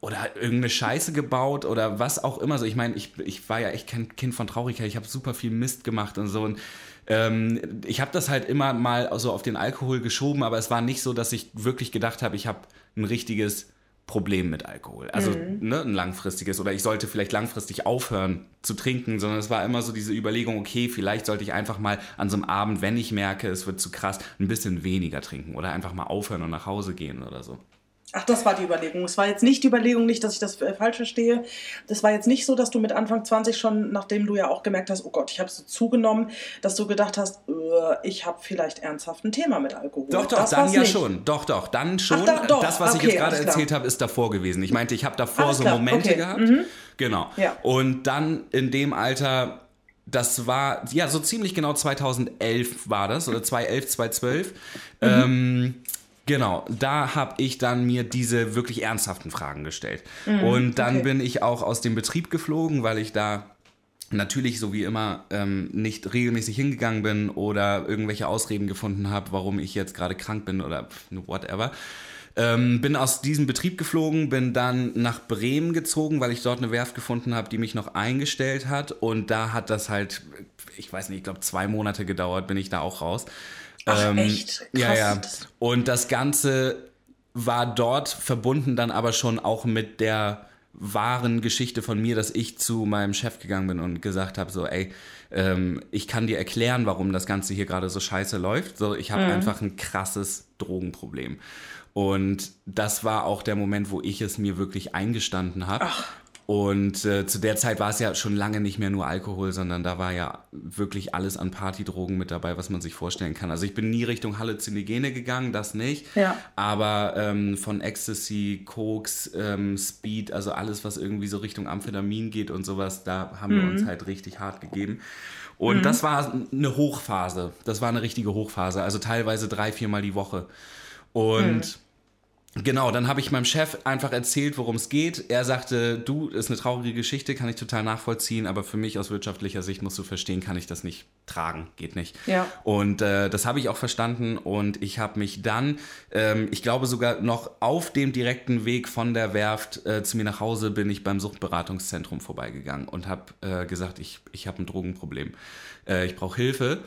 oder irgendeine Scheiße gebaut oder was auch immer. So, ich meine, ich, ich war ja echt kein Kind von Traurigkeit. Ich habe super viel Mist gemacht und so. Und ähm, ich habe das halt immer mal so auf den Alkohol geschoben, aber es war nicht so, dass ich wirklich gedacht habe, ich habe ein richtiges Problem mit Alkohol. Also ne, ein langfristiges oder ich sollte vielleicht langfristig aufhören zu trinken, sondern es war immer so diese Überlegung, okay, vielleicht sollte ich einfach mal an so einem Abend, wenn ich merke, es wird zu krass, ein bisschen weniger trinken oder einfach mal aufhören und nach Hause gehen oder so. Ach, das war die Überlegung. Es war jetzt nicht die Überlegung, nicht, dass ich das äh, falsch verstehe. Das war jetzt nicht so, dass du mit Anfang 20 schon, nachdem du ja auch gemerkt hast, oh Gott, ich habe so zugenommen, dass du gedacht hast, äh, ich habe vielleicht ernsthaft ein Thema mit Alkohol. Doch, doch, Das dann ja nicht. schon. Doch, doch, dann schon. da- doch. Das, was ich Okay, jetzt gerade erzählt habe, ist davor gewesen. Ich meinte, ich habe davor Alles so klar, Momente okay, gehabt. mhm. Genau. Ja. Und dann in dem Alter, das war, ja, so ziemlich genau 2011 war das, oder 2011, 2012. Mhm. Ähm, Genau, da habe ich dann mir diese wirklich ernsthaften Fragen gestellt. Und dann Mhm, okay. bin ich auch aus dem Betrieb geflogen, weil ich da natürlich so wie immer ähm, nicht regelmäßig hingegangen bin oder irgendwelche Ausreden gefunden habe, warum ich jetzt gerade krank bin oder whatever. Ähm, bin aus diesem Betrieb geflogen, bin dann nach Bremen gezogen, weil ich dort eine Werft gefunden habe, die mich noch eingestellt hat. Und da hat das halt, ich weiß nicht, ich glaube zwei Monate gedauert, bin ich da auch raus. Ach, echt? Ja, Krass. ja. Das- Und das Ganze war dort verbunden dann aber schon auch mit der wahren Geschichte von mir, dass ich zu meinem Chef gegangen bin und gesagt habe, so, ey, ähm, ich kann dir erklären, warum das Ganze hier gerade so scheiße läuft. So, ich habe einfach ein krasses Drogenproblem. Und das war auch der Moment, wo ich es mir wirklich eingestanden habe. Und äh, zu der Zeit war es ja schon lange nicht mehr nur Alkohol, sondern da war ja wirklich alles an Partydrogen mit dabei, was man sich vorstellen kann. Also ich bin nie Richtung Halluzinogene gegangen, das nicht. Ja. Aber ähm, von Ecstasy, Koks, ähm, Speed, also alles, was irgendwie so Richtung Amphetamin geht und sowas, da haben wir uns halt richtig hart gegeben. Und das war eine Hochphase. Das war eine richtige Hochphase. Also teilweise drei, viermal die Woche. Und Genau, dann habe ich meinem Chef einfach erzählt, worum es geht. Er sagte, du, ist eine traurige Geschichte, kann ich total nachvollziehen, aber für mich aus wirtschaftlicher Sicht musst du verstehen, kann ich das nicht tragen, geht nicht. Ja. Und äh, das habe ich auch verstanden und ich habe mich dann, ähm, ich glaube sogar noch auf dem direkten Weg von der Werft äh, zu mir nach Hause bin ich beim Suchtberatungszentrum vorbeigegangen und habe äh, gesagt, ich, ich habe ein Drogenproblem, äh, ich brauche Hilfe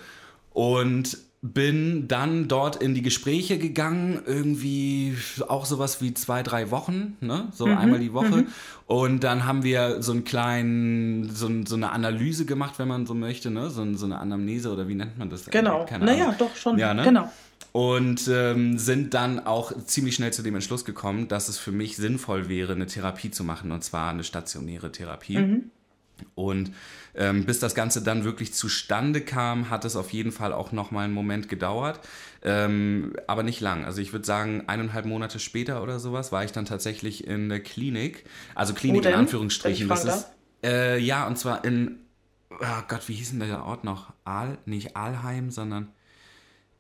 und bin dann dort in die Gespräche gegangen, irgendwie auch sowas wie zwei, drei Wochen, ne? so einmal die Woche. Und dann haben wir so einen kleinen, so, so eine Analyse gemacht, wenn man so möchte, ne? so, so eine Anamnese oder wie nennt man das? Genau. Naja, doch schon. Ja, ne? Genau. Und ähm, sind dann auch ziemlich schnell zu dem Entschluss gekommen, dass es für mich sinnvoll wäre, eine Therapie zu machen, und zwar eine stationäre Therapie. Und ähm, bis das Ganze dann wirklich zustande kam, hat es auf jeden Fall auch noch mal einen Moment gedauert, ähm, aber nicht lang. Also ich würde sagen, eineinhalb Monate später oder sowas war ich dann tatsächlich in der Klinik. Also Klinik in Anführungsstrichen. Das ist, äh, ja, und zwar in, oh Gott, wie hieß denn der Ort noch? Aal, nicht Aalheim, sondern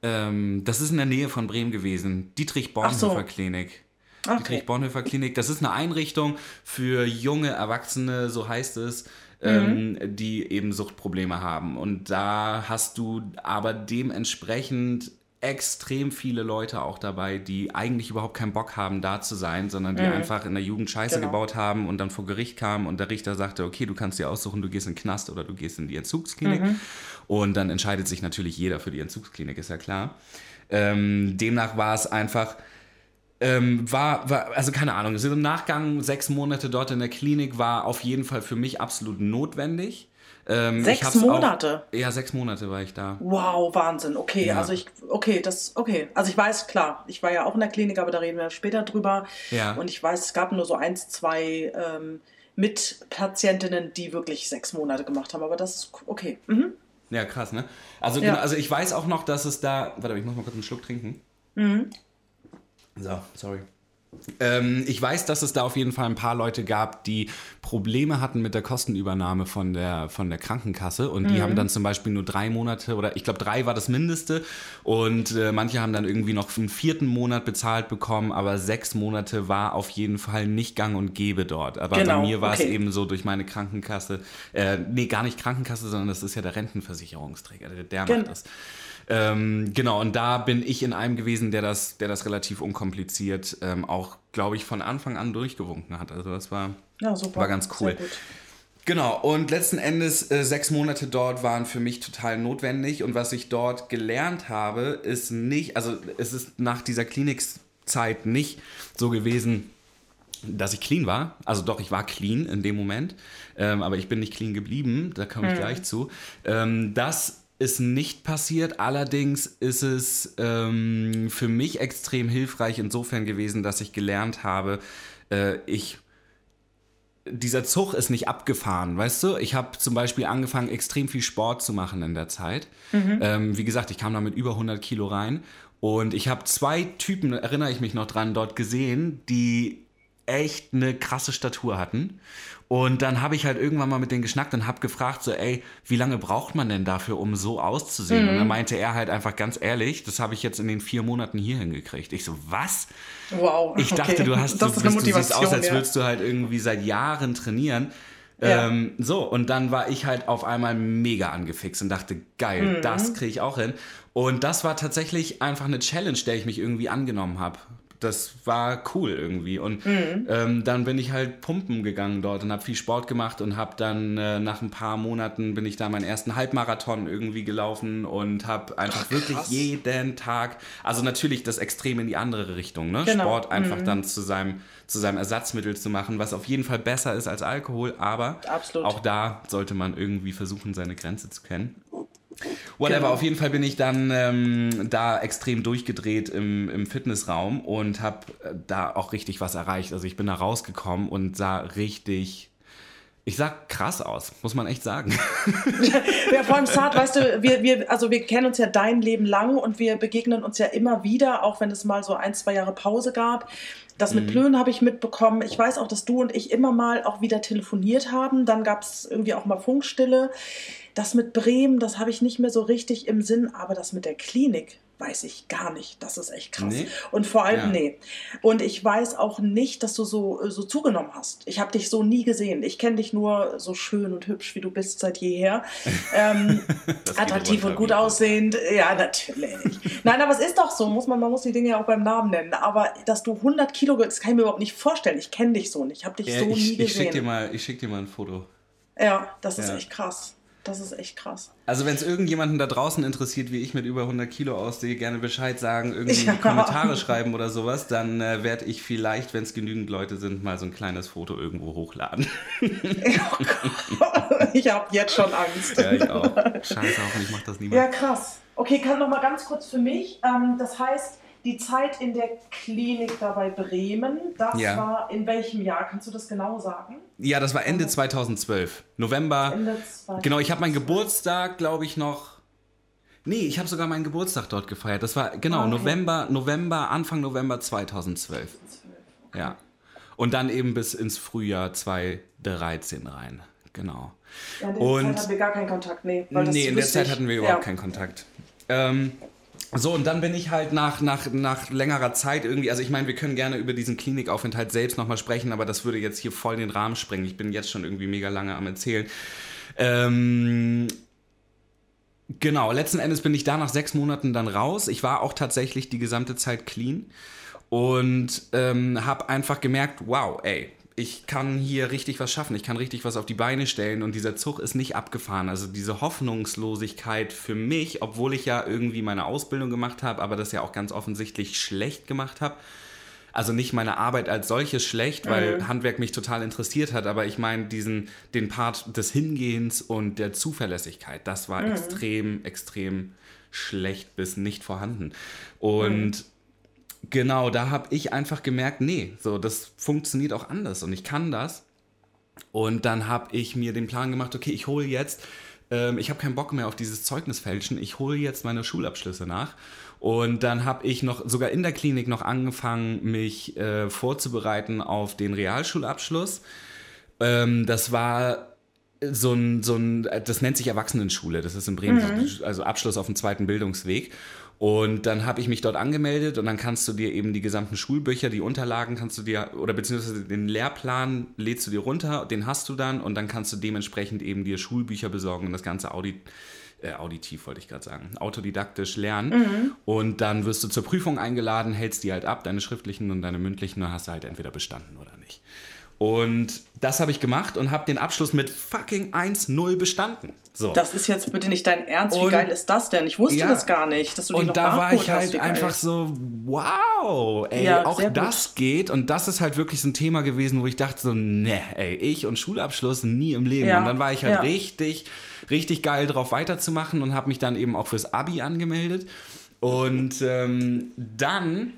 ähm, das ist in der Nähe von Bremen gewesen. Dietrich Bonhoeffer so. Klinik. Okay. Dietrich Bonhoeffer Klinik. Das ist eine Einrichtung für junge Erwachsene, so heißt es, ähm, die eben Suchtprobleme haben. Und da hast du aber dementsprechend extrem viele Leute auch dabei, die eigentlich überhaupt keinen Bock haben, da zu sein, sondern die einfach in der Jugend Scheiße Genau. gebaut haben und dann vor Gericht kamen und der Richter sagte, okay, du kannst dir aussuchen, du gehst in den Knast oder du gehst in die Entzugsklinik. Und dann entscheidet sich natürlich jeder für die Entzugsklinik, ist ja klar. Ähm, demnach war es einfach, ähm, war, war, also keine Ahnung, so im Nachgang sechs Monate dort in der Klinik war auf jeden Fall für mich absolut notwendig. Ähm, Sechs Monate? Auch, ja, sechs Monate war ich da. Wow, Wahnsinn. Okay, Ja. also ich, okay, das, okay. Also ich weiß, klar, ich war ja auch in der Klinik, aber da reden wir später drüber. Ja. Und ich weiß, es gab nur so eins, zwei ähm, Mitpatientinnen, die wirklich sechs Monate gemacht haben, aber das ist okay. Mhm. Ja, krass, ne? Also, Ja. genau, also ich weiß auch noch, dass es da. Warte, ich muss mal kurz einen Schluck trinken. Mhm. So, sorry. Ähm, ich weiß, dass es da auf jeden Fall ein paar Leute gab, die Probleme hatten mit der Kostenübernahme von der, von der Krankenkasse und die haben dann zum Beispiel nur drei Monate oder ich glaube drei war das Mindeste und äh, manche haben dann irgendwie noch einen vierten Monat bezahlt bekommen, aber sechs Monate war auf jeden Fall nicht gang und gäbe dort. Aber Genau, bei mir war es okay. eben so durch meine Krankenkasse, äh, nee, gar nicht Krankenkasse, sondern das ist ja der Rentenversicherungsträger, der, der Gen- macht das. Ähm, genau, und da bin ich in einem gewesen, der das, der das relativ unkompliziert ähm, auch, glaube ich, von Anfang an durchgewunken hat. Also das war, Ja, super. war ganz cool. Genau, und letzten Endes äh, sechs Monate dort waren für mich total notwendig. Und was ich dort gelernt habe, ist nicht, also es ist nach dieser Klinikzeit nicht so gewesen, dass ich clean war. Also doch, ich war clean in dem Moment, ähm, aber ich bin nicht clean geblieben, da komme ich gleich zu. Ähm, das ist nicht passiert, allerdings ist es ähm, für mich extrem hilfreich insofern gewesen, dass ich gelernt habe, äh, ich dieser Zug ist nicht abgefahren, weißt du? Ich habe zum Beispiel angefangen, extrem viel Sport zu machen in der Zeit. Ähm, wie gesagt, ich kam da mit über 100 Kilo rein und ich habe zwei Typen, erinnere ich mich noch dran, dort gesehen, die echt eine krasse Statur hatten. Und dann habe ich halt irgendwann mal mit denen geschnackt und habe gefragt, so, ey, wie lange braucht man denn dafür, um so auszusehen? Und dann meinte er halt einfach ganz ehrlich, das habe ich jetzt in den vier Monaten hier hingekriegt. Ich so, was? Wow. Ich dachte, okay. du hast das du, bist, du siehst aus, als ja. würdest du halt irgendwie seit Jahren trainieren. Ja. Ähm, so, und dann war ich halt auf einmal mega angefixt und dachte, geil, Mhm. das kriege ich auch hin. Und das war tatsächlich einfach eine Challenge, der ich mich irgendwie angenommen habe. Das war cool irgendwie. Und Mhm. ähm, dann bin ich halt pumpen gegangen dort und habe viel Sport gemacht und habe dann äh, nach ein paar Monaten bin ich da meinen ersten Halbmarathon irgendwie gelaufen und habe einfach wirklich krass. jeden Tag, also natürlich das Extrem in die andere Richtung, ne? Genau. Sport einfach dann zu seinem, zu seinem Ersatzmittel zu machen, was auf jeden Fall besser ist als Alkohol, aber Absolut. auch da sollte man irgendwie versuchen, seine Grenze zu kennen. Whatever, Genau. auf jeden Fall bin ich dann ähm, da extrem durchgedreht im, im Fitnessraum und habe äh, da auch richtig was erreicht. Also ich bin da rausgekommen und sah richtig, Ich sag krass aus, muss man echt sagen. ja, vor allem Saad, weißt du, wir, wir, also wir kennen uns ja dein Leben lang und wir begegnen uns ja immer wieder, auch wenn es mal so ein, zwei Jahre Pause gab. Das mit mhm. Plön habe ich mitbekommen. Ich weiß auch, dass du und ich immer mal auch wieder telefoniert haben. Dann gab es irgendwie auch mal Funkstille. Das mit Bremen, das habe ich nicht mehr so richtig im Sinn, aber das mit der Klinik, weiß ich gar nicht. Das ist echt krass. Nee. Und vor allem, ja. nee. Und ich weiß auch nicht, dass du so, so zugenommen hast. Ich habe dich so nie gesehen. Ich kenne dich nur so schön und hübsch, wie du bist seit jeher. Ähm, attraktiv und gut aussehend. Ja, natürlich. Nein, aber es ist doch so. Muss man, man muss die Dinge ja auch beim Namen nennen. Aber dass du 100 Kilo, das kann ich mir überhaupt nicht vorstellen. Ich kenne dich so nicht. Ich habe dich ja, so ich, nie gesehen. Ich schicke dir, mal, schick dir mal ein Foto. Ja, das ist ja. echt krass. Das ist echt krass. Also wenn es irgendjemanden da draußen interessiert, wie ich mit über 100 Kilo aussehe, gerne Bescheid sagen, irgendwie ja. Kommentare schreiben oder sowas, dann äh, werde ich vielleicht, wenn es genügend Leute sind, mal so ein kleines Foto irgendwo hochladen. Oh ich habe jetzt schon Angst. Ja, ich auch. Scheiße auch, ich mache das nie mehr. Ja, krass. Okay, kann noch mal ganz kurz für mich. Ähm, das heißt, die Zeit in der Klinik da bei Bremen, das ja. war in welchem Jahr? Kannst du das genau sagen? Ja, das war Ende 2012. November. Ende 2012. Genau, ich habe meinen Geburtstag, glaube ich, noch. Nee, ich habe sogar meinen Geburtstag dort gefeiert. Das war, genau, ah, okay. November, November, Anfang November 2012. 2012 okay. Ja. Und dann eben bis ins Frühjahr 2013 rein. Genau. Ja, in der Und, Zeit hatten wir gar keinen Kontakt, nee. nee, in der Zeit hatten wir überhaupt ja. keinen Kontakt. Ähm, so, und dann bin ich halt nach, nach, nach längerer Zeit irgendwie, also ich meine, wir können gerne über diesen Klinikaufenthalt selbst nochmal sprechen, aber das würde jetzt hier voll den Rahmen sprengen. Ich bin jetzt schon irgendwie mega lange am Erzählen. Ähm, genau, letzten Endes bin ich da nach sechs Monaten dann raus. Ich war auch tatsächlich die gesamte Zeit clean und ähm, habe einfach gemerkt, wow, ey, ich kann hier richtig was schaffen, ich kann richtig was auf die Beine stellen und dieser Zug ist nicht abgefahren. Also diese Hoffnungslosigkeit für mich, obwohl ich ja irgendwie meine Ausbildung gemacht habe, aber das ja auch ganz offensichtlich schlecht gemacht habe. Also nicht meine Arbeit als solches schlecht, weil mhm. Handwerk mich total interessiert hat, aber ich meine diesen den Part des Hingehens und der Zuverlässigkeit, das war mhm. extrem extrem schlecht bis nicht vorhanden. Und mhm Genau, da habe ich einfach gemerkt, nee, so das funktioniert auch anders und ich kann das. Und dann habe ich mir den Plan gemacht, okay, ich hole jetzt, ähm, ich habe keinen Bock mehr auf dieses Zeugnisfälschen, ich hole jetzt meine Schulabschlüsse nach. Und dann habe ich noch sogar in der Klinik noch angefangen, mich äh, vorzubereiten auf den Realschulabschluss. Ähm, das war so ein, so ein, das nennt sich Erwachsenenschule, das ist in Bremen, mhm. also Abschluss auf dem zweiten Bildungsweg. Und dann habe ich mich dort angemeldet und dann kannst du dir eben die gesamten Schulbücher, die Unterlagen kannst du dir, oder beziehungsweise den Lehrplan lädst du dir runter, den hast du dann und dann kannst du dementsprechend eben dir Schulbücher besorgen und das Ganze audit, äh, auditiv, wollte ich gerade sagen, autodidaktisch lernen. Mhm. Und dann wirst du zur Prüfung eingeladen, hältst die halt ab, deine schriftlichen und deine mündlichen, dann hast du halt entweder bestanden oder nicht. Und das habe ich gemacht und habe den Abschluss mit fucking 1-0 bestanden. So. Das ist jetzt bitte nicht dein Ernst. Wie und, geil ist das denn? Ich wusste ja, das gar nicht, dass du die Und da war ich halt einfach so, wow, ey, ja, auch das geht. Und das ist halt wirklich so ein Thema gewesen, wo ich dachte so, ne, ey, ich und Schulabschluss nie im Leben. Ja, und dann war ich halt richtig, richtig geil drauf weiterzumachen und habe mich dann eben auch fürs Abi angemeldet. Und ähm, dann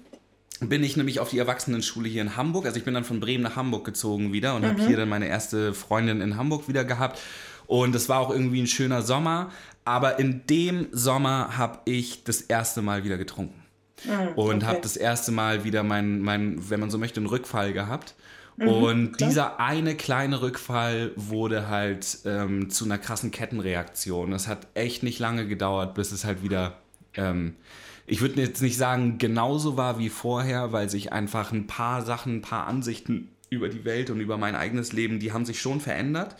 bin ich nämlich auf die Erwachsenenschule hier in Hamburg. Also ich bin dann von Bremen nach Hamburg gezogen wieder und mhm. habe hier dann meine erste Freundin in Hamburg wieder gehabt. Und es war auch irgendwie ein schöner Sommer. Aber in dem Sommer habe ich das erste Mal wieder getrunken. Mhm, und okay. habe das erste Mal wieder mein, mein, wenn man so möchte, einen Rückfall gehabt. Mhm, und klar. dieser eine kleine Rückfall wurde halt ähm, zu einer krassen Kettenreaktion. Es hat echt nicht lange gedauert, bis es halt wieder ähm, ich würde jetzt nicht sagen, genauso war wie vorher, weil sich einfach ein paar Sachen, ein paar Ansichten über die Welt und über mein eigenes Leben, die haben sich schon verändert.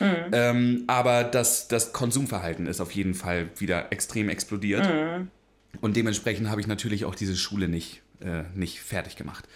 Mhm. Ähm, aber das, das Konsumverhalten ist auf jeden Fall wieder extrem explodiert. Mhm. Und dementsprechend habe ich natürlich auch diese Schule nicht, äh, nicht fertig gemacht.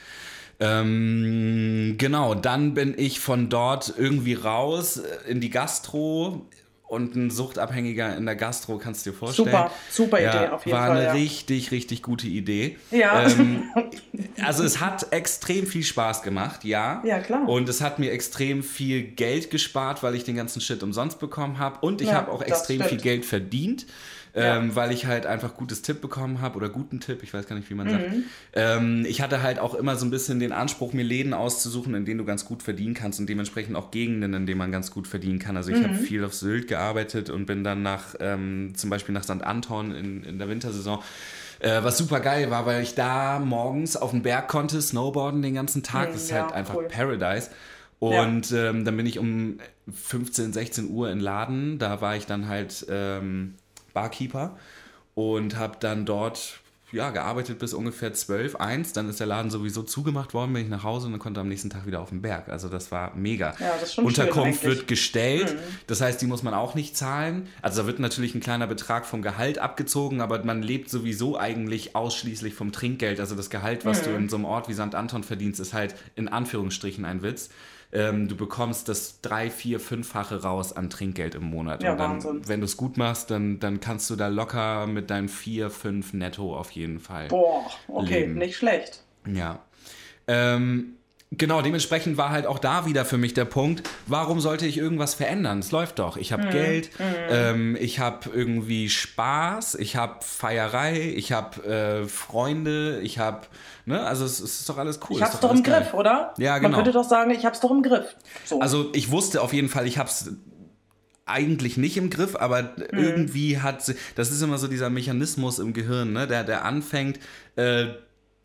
Ähm, genau, dann bin ich von dort irgendwie raus äh, in die Gastro und ein Suchtabhängiger in der Gastro, kannst du dir vorstellen. Super, super ja, Idee auf jeden war Fall. eine ja. richtig, richtig gute Idee. Ja. Ähm, also es hat extrem viel Spaß gemacht, ja. Ja, klar. Und es hat mir extrem viel Geld gespart, weil ich den ganzen Shit umsonst bekommen habe. Und ich Ja, habe auch extrem viel stimmt. Geld verdient. Ja. Ähm, weil ich halt einfach gutes Tipp bekommen habe oder guten Tipp, ich weiß gar nicht, wie man sagt. Mhm. Ähm, ich hatte halt auch immer so ein bisschen den Anspruch, mir Läden auszusuchen, in denen du ganz gut verdienen kannst und dementsprechend auch Gegenden, in denen man ganz gut verdienen kann. Also ich Mhm. habe viel auf Sylt gearbeitet und bin dann nach, ähm, zum Beispiel nach St. Anton in, in der Wintersaison. Äh, was super geil war, weil ich da morgens auf den Berg konnte, snowboarden den ganzen Tag. Mhm, Das ist ja, halt einfach cool. Paradise. Und ähm, dann bin ich um 15, 16 Uhr in Laden. Da war ich dann halt ähm, Barkeeper und habe dann dort ja, gearbeitet bis ungefähr 12, 1. Dann ist der Laden sowieso zugemacht worden, bin ich nach Hause und dann konnte am nächsten Tag wieder auf den Berg. Also das war mega. Ja, das Unterkunft wird gestellt, das heißt, die muss man auch nicht zahlen. Also da wird natürlich ein kleiner Betrag vom Gehalt abgezogen, aber man lebt sowieso eigentlich ausschließlich vom Trinkgeld. Also das Gehalt, was du in so einem Ort wie St. Anton verdienst, ist halt in Anführungsstrichen ein Witz. Ähm, du bekommst das drei, vier, fünffache raus an Trinkgeld im Monat. Ja, und dann, Wahnsinn. wenn du es gut machst, dann, dann kannst du da locker mit deinen vier, fünf netto auf jeden Fall. Boah, okay, Leben. nicht schlecht. Ja. Ähm, genau, dementsprechend war halt auch da wieder für mich der Punkt, warum sollte ich irgendwas verändern? Es läuft doch. Ich habe Geld, ähm, ich habe irgendwie Spaß, ich habe Feierei, ich habe äh, Freunde, ich habe, ne, also es, es ist doch alles cool. Ich hab's doch alles im geil. Griff, oder? Ja, Man genau. könnte doch sagen, ich hab's doch im Griff. So. Also ich wusste auf jeden Fall, ich habe es eigentlich nicht im Griff, aber Mhm. irgendwie hat sie, das ist immer so dieser Mechanismus im Gehirn, ne, der, der anfängt, äh,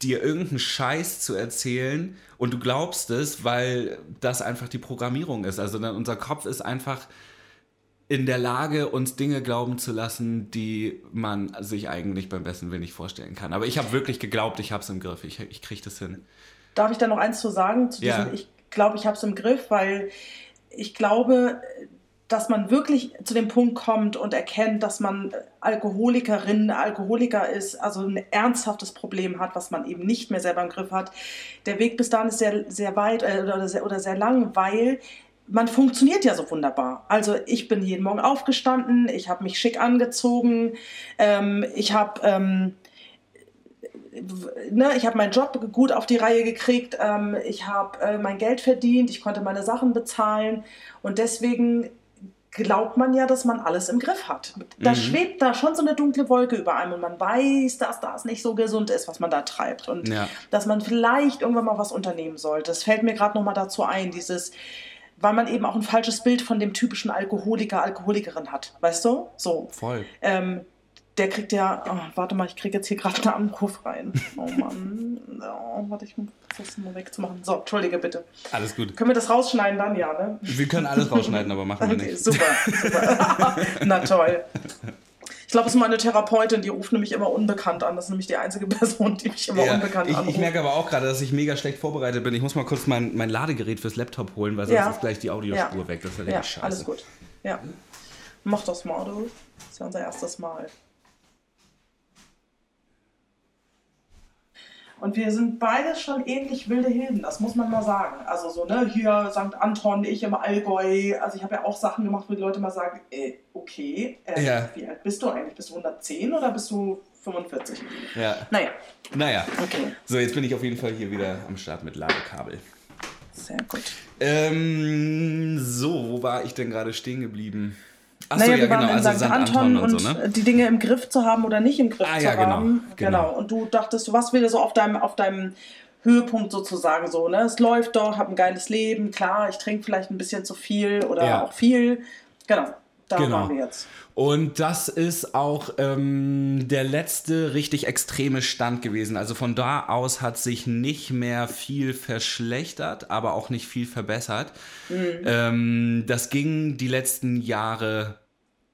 dir irgendeinen Scheiß zu erzählen und du glaubst es, weil das einfach die Programmierung ist. Also dann, unser Kopf ist einfach in der Lage, uns Dinge glauben zu lassen, die man sich eigentlich beim besten Willen nicht vorstellen kann. Aber ich habe wirklich geglaubt, ich habe es im Griff. Ich, ich kriege das hin. Darf ich da noch eins zu sagen? Zu Ja. diesem, ich glaube, ich habe es im Griff, weil ich glaube, dass man wirklich zu dem Punkt kommt und erkennt, dass man Alkoholikerin, Alkoholiker ist, also ein ernsthaftes Problem hat, was man eben nicht mehr selber im Griff hat. Der Weg bis dahin ist sehr, sehr weit äh, oder, sehr, oder sehr lang, weil man funktioniert ja so wunderbar. Also ich bin jeden Morgen aufgestanden, ich habe mich schick angezogen, ähm, ich habe ähm, ne, ich habe meinen Job gut auf die Reihe gekriegt, ähm, ich habe äh, mein Geld verdient, ich konnte meine Sachen bezahlen und deswegen glaubt man ja, dass man alles im Griff hat. Da Mhm. schwebt da schon so eine dunkle Wolke über einem und man weiß, dass das nicht so gesund ist, was man da treibt und Ja. dass man vielleicht irgendwann mal was unternehmen sollte. Das fällt mir gerade noch mal dazu ein, dieses weil man eben auch ein falsches Bild von dem typischen Alkoholiker, Alkoholikerin hat, weißt du? So. Voll. Ähm, der kriegt ja, oh, warte mal, ich kriege jetzt hier gerade einen Anruf rein. Oh Mann. Oh, warte, ich muss das mal wegzumachen. So, entschuldige bitte. Alles gut. Können wir das rausschneiden dann, ja, ne? Wir können alles rausschneiden, aber machen wir Okay, nicht. super, super. Na toll. Ich glaube, es ist meine Therapeutin, die ruft nämlich immer unbekannt an. Das ist nämlich die einzige Person, die mich immer Ja, unbekannt ich, anruft. ich merke aber auch gerade, dass ich mega schlecht vorbereitet bin. Ich muss mal kurz mein, mein Ladegerät fürs Laptop holen, weil sonst Ja. ist gleich die Audiospur Ja. weg. Das ist ja scheiße. alles gut. Ja. Mach das mal, du. Das ist ja unser erstes Mal. Und wir sind beide schon ähnlich wilde Hilden, das muss man mal sagen. Also so, ne, hier St. Anton, ich im Allgäu. Also ich habe ja auch Sachen gemacht, wo die Leute mal sagen, äh, okay, äh, Ja. wie alt bist du eigentlich? Bist du 110 oder bist du 45? Ja. Naja, Naja. okay, So, jetzt bin ich auf jeden Fall hier wieder am Start mit Ladekabel. sehr gut. Ähm, so, wo war ich denn gerade stehen geblieben? Achso, Naja, ja, wir waren genau, in also St. Anton und, so, ne? die Dinge im Griff zu haben oder nicht im Griff Ah, zu ja, genau, haben. genau. Und du dachtest, was will so auf deinem, auf deinem Höhepunkt sozusagen so, ne? Es läuft doch, hab ein geiles Leben, klar, ich trinke vielleicht ein bisschen zu viel oder Ja. auch viel. Genau, da Genau. waren wir jetzt. Und das ist auch ähm, der letzte richtig extreme Stand gewesen. Also von da aus hat sich nicht mehr viel verschlechtert, aber auch nicht viel verbessert. Ähm, das ging die letzten Jahre,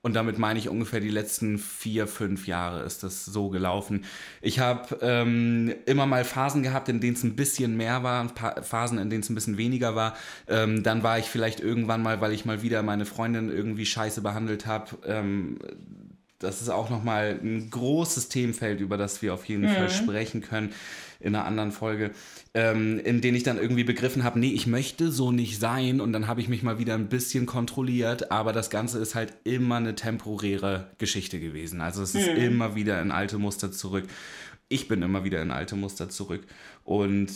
und damit meine ich ungefähr die letzten vier, fünf Jahre ist das so gelaufen. Ich habe ähm, immer mal Phasen gehabt, in denen es ein bisschen mehr war, Phasen, in denen es ein bisschen weniger war. Ähm, dann war ich vielleicht irgendwann mal, weil ich mal wieder meine Freundin irgendwie scheiße behandelt habe, ähm, das ist auch nochmal ein großes Themenfeld, über das wir auf jeden mhm. Fall sprechen können in einer anderen Folge, ähm, in denen ich dann irgendwie begriffen habe, nee, ich möchte so nicht sein und dann habe ich mich mal wieder ein bisschen kontrolliert, aber das Ganze ist halt immer eine temporäre Geschichte gewesen. Also es ist mhm. immer wieder in alte Muster zurück. Ich bin immer wieder in alte Muster zurück und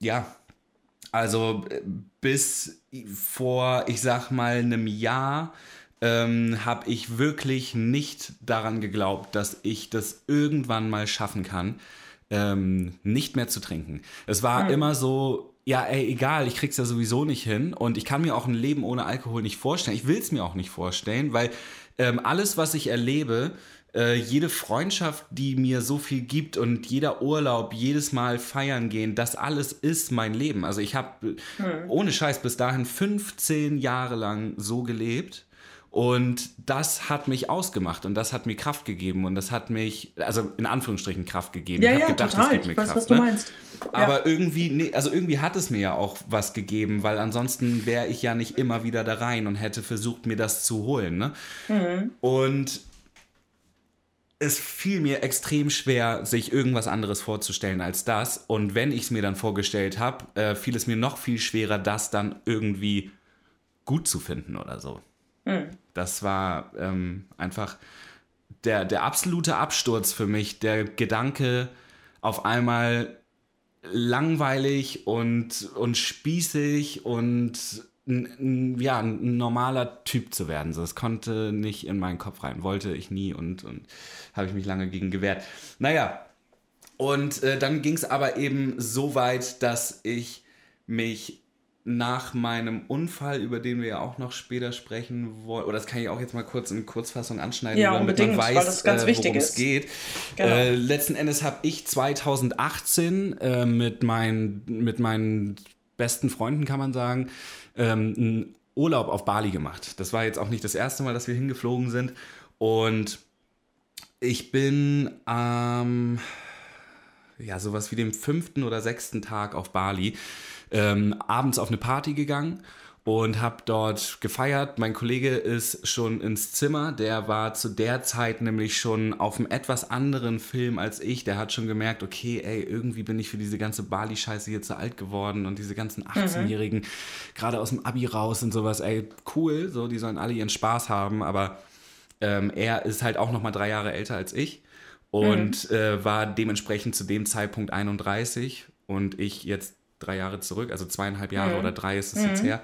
ja, also äh, bis vor, ich sag mal, einem Jahr ähm, habe ich wirklich nicht daran geglaubt, dass ich das irgendwann mal schaffen kann, ähm, nicht mehr zu trinken. Es war mhm. immer so, ja, ey, egal, ich krieg's ja sowieso nicht hin und ich kann mir auch ein Leben ohne Alkohol nicht vorstellen. Ich will es mir auch nicht vorstellen, weil ähm, alles, was ich erlebe, äh, jede Freundschaft, die mir so viel gibt und jeder Urlaub, jedes Mal feiern gehen, das alles ist mein Leben. Also ich habe hm. ohne Scheiß bis dahin 15 Jahre lang so gelebt und das hat mich ausgemacht und das hat mir Kraft gegeben und das hat mich, also in Anführungsstrichen Kraft gegeben. Ja, ich habe ja, gedacht, total. es gibt mir ich weiß, Kraft. Was du ne? meinst. Aber ja. irgendwie, nee, also irgendwie hat es mir ja auch was gegeben, weil ansonsten wäre ich ja nicht immer wieder da rein und hätte versucht, mir das zu holen. Ne? Mhm. Und es fiel mir extrem schwer, sich irgendwas anderes vorzustellen als das. Und wenn ich es mir dann vorgestellt habe, äh, fiel es mir noch viel schwerer, das dann irgendwie gut zu finden oder so. Mhm. Das war ähm, einfach der, der absolute Absturz für mich, der Gedanke, auf einmal langweilig und, und spießig und ja, ein normaler Typ zu werden. So, das konnte nicht in meinen Kopf rein, wollte ich nie und, und habe ich mich lange gegen gewehrt. Naja, und äh, dann ging es aber eben so weit, dass ich mich nach meinem Unfall, über den wir ja auch noch später sprechen wollen, oder das kann ich auch jetzt mal kurz in Kurzfassung anschneiden, ja, damit man weiß, äh, worum es geht. Genau. Äh, letzten Endes habe ich 2018 äh, mit, mein, mit meinen besten Freunden, kann man sagen, ähm, einen Urlaub auf Bali gemacht. Das war jetzt auch nicht das erste Mal, dass wir hingeflogen sind. Und ich bin am, ähm, ja, sowas wie dem fünften oder sechsten Tag auf Bali ähm, abends auf eine Party gegangen und habe dort gefeiert. Mein Kollege ist schon ins Zimmer. Der war zu der Zeit nämlich schon auf einem etwas anderen Film als ich. Der hat schon gemerkt, okay, ey, irgendwie bin ich für diese ganze Bali-Scheiße hier zu alt geworden und diese ganzen 18-Jährigen mhm. gerade aus dem Abi raus und sowas. Ey, cool, so, die sollen alle ihren Spaß haben, aber ähm, er ist halt auch noch mal drei Jahre älter als ich und mhm. äh, war dementsprechend zu dem Zeitpunkt 31 und ich jetzt drei Jahre zurück, also zweieinhalb Jahre mhm. oder drei ist es mhm. jetzt her.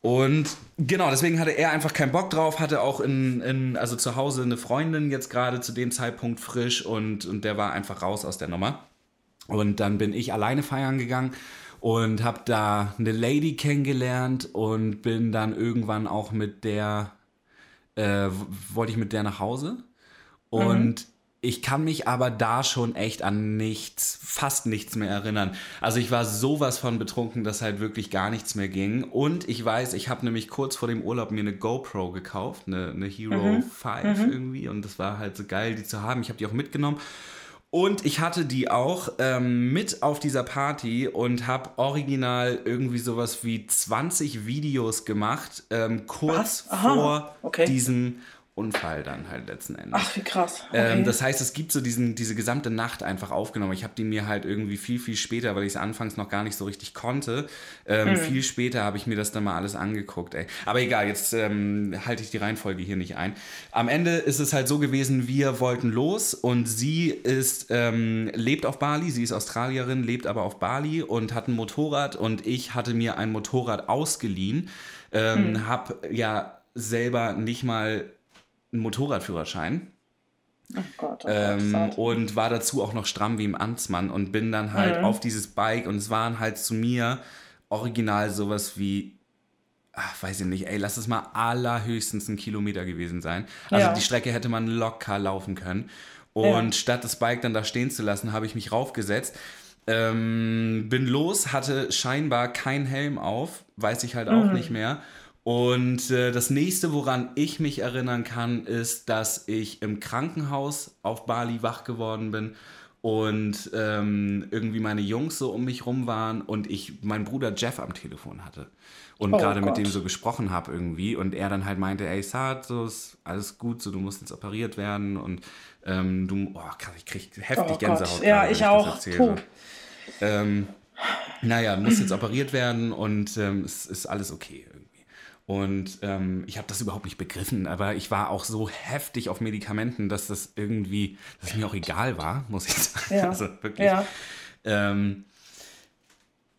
Und genau, deswegen hatte er einfach keinen Bock drauf, hatte auch in, in also zu Hause eine Freundin jetzt gerade zu dem Zeitpunkt frisch und, und der war einfach raus aus der Nummer. Und dann bin ich alleine feiern gegangen und habe da eine Lady kennengelernt und bin dann irgendwann auch mit der, äh, wollte ich mit der nach Hause. Und mhm. Ich kann mich aber da schon echt an nichts, fast nichts mehr erinnern. Also ich war sowas von betrunken, dass halt wirklich gar nichts mehr ging. Und ich weiß, ich habe nämlich kurz vor dem Urlaub mir eine GoPro gekauft, eine, eine Hero mhm. 5 mhm. irgendwie. Und das war halt so geil, die zu haben. Ich habe die auch mitgenommen. Und ich hatte die auch ähm, mit auf dieser Party und habe original irgendwie sowas wie 20 Videos gemacht, ähm, kurz vor okay. diesem Unfall dann halt letzten Endes. Ach, wie krass. Ähm, okay. Ähm, das heißt, es gibt so diesen, diese gesamte Nacht einfach aufgenommen. Ich habe die mir halt irgendwie viel, viel später, weil ich es anfangs noch gar nicht so richtig konnte, ähm, hm. viel später habe ich mir das dann mal alles angeguckt. Ey. Aber egal, jetzt ähm, halte ich die Reihenfolge hier nicht ein. Am Ende ist es halt so gewesen, wir wollten los und sie ist, ähm, lebt auf Bali, sie ist Australierin, lebt aber auf Bali und hat ein Motorrad und ich hatte mir ein Motorrad ausgeliehen, ähm, hm. habe ja selber nicht mal einen Motorradführerschein. Oh Gott, oh ähm, Gott, und war dazu auch noch stramm wie im Amtsmann und bin dann halt mhm. auf dieses Bike und es waren halt zu mir original sowas wie, ach, weiß ich nicht, ey, lass es mal allerhöchstens ein Kilometer gewesen sein. Also ja. die Strecke hätte man locker laufen können. Und ja. statt das Bike dann da stehen zu lassen, habe ich mich raufgesetzt. Ähm, bin los, hatte scheinbar keinen Helm auf, weiß ich halt auch mhm. nicht mehr und äh, das nächste, woran ich mich erinnern kann, ist, dass ich im Krankenhaus auf Bali wach geworden bin und ähm, irgendwie meine Jungs so um mich rum waren und ich meinen Bruder Jeff am Telefon hatte und Oh gerade mit dem so gesprochen habe irgendwie und er dann halt meinte, ey Saad, so ist alles gut, so du musst jetzt operiert werden und ähm, du, oh ich krieg heftig Oh Gänsehaut. Gott. Ja, gerade, ich auch. erzähle. Puh. Ähm, naja, muss jetzt operiert werden und ähm, es ist alles okay irgendwie. Und ähm, ich habe das überhaupt nicht begriffen, aber ich war auch so heftig auf Medikamenten, dass das irgendwie, dass es mir auch egal war, muss ich sagen. Ja. Also wirklich. Ja. Ähm,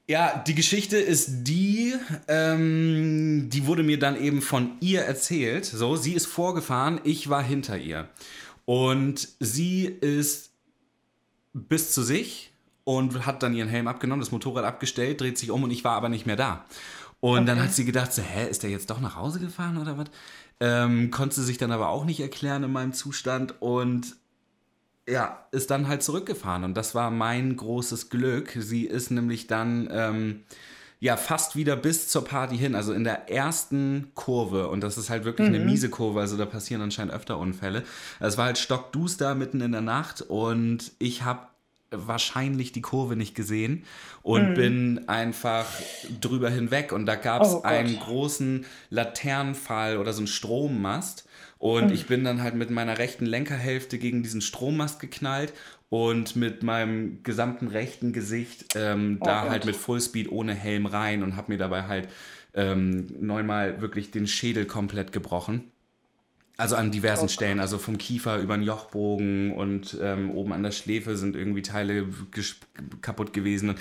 ja, die Geschichte ist die, ähm, die wurde mir dann eben von ihr erzählt. So, sie ist vorgefahren, ich war hinter ihr. Und sie ist bis zu sich und hat dann ihren Helm abgenommen, das Motorrad abgestellt, dreht sich um und ich war aber nicht mehr da. Und dann Okay. hat sie gedacht, so, hä, ist der jetzt doch nach Hause gefahren oder was? Ähm, konnte sie sich dann aber auch nicht erklären in meinem Zustand und ja, ist dann halt zurückgefahren und das war mein großes Glück. Sie ist nämlich dann ähm, ja fast wieder bis zur Party hin, also in der ersten Kurve und das ist halt wirklich eine miese Kurve, also da passieren anscheinend öfter Unfälle. Es war halt stockduster mitten in der Nacht und ich habe wahrscheinlich die Kurve nicht gesehen und bin einfach drüber hinweg. Und da gab es Oh einen großen Laternenfall oder so einen Strommast. Und ich bin dann halt mit meiner rechten Lenkerhälfte gegen diesen Strommast geknallt und mit meinem gesamten rechten Gesicht ähm, Oh da Gott. halt mit Fullspeed ohne Helm rein und habe mir dabei halt ähm, neunmal wirklich den Schädel komplett gebrochen. Also an diversen Oh Stellen, also vom Kiefer über den Jochbogen und ähm, oben an der Schläfe sind irgendwie Teile kaputt gewesen. Und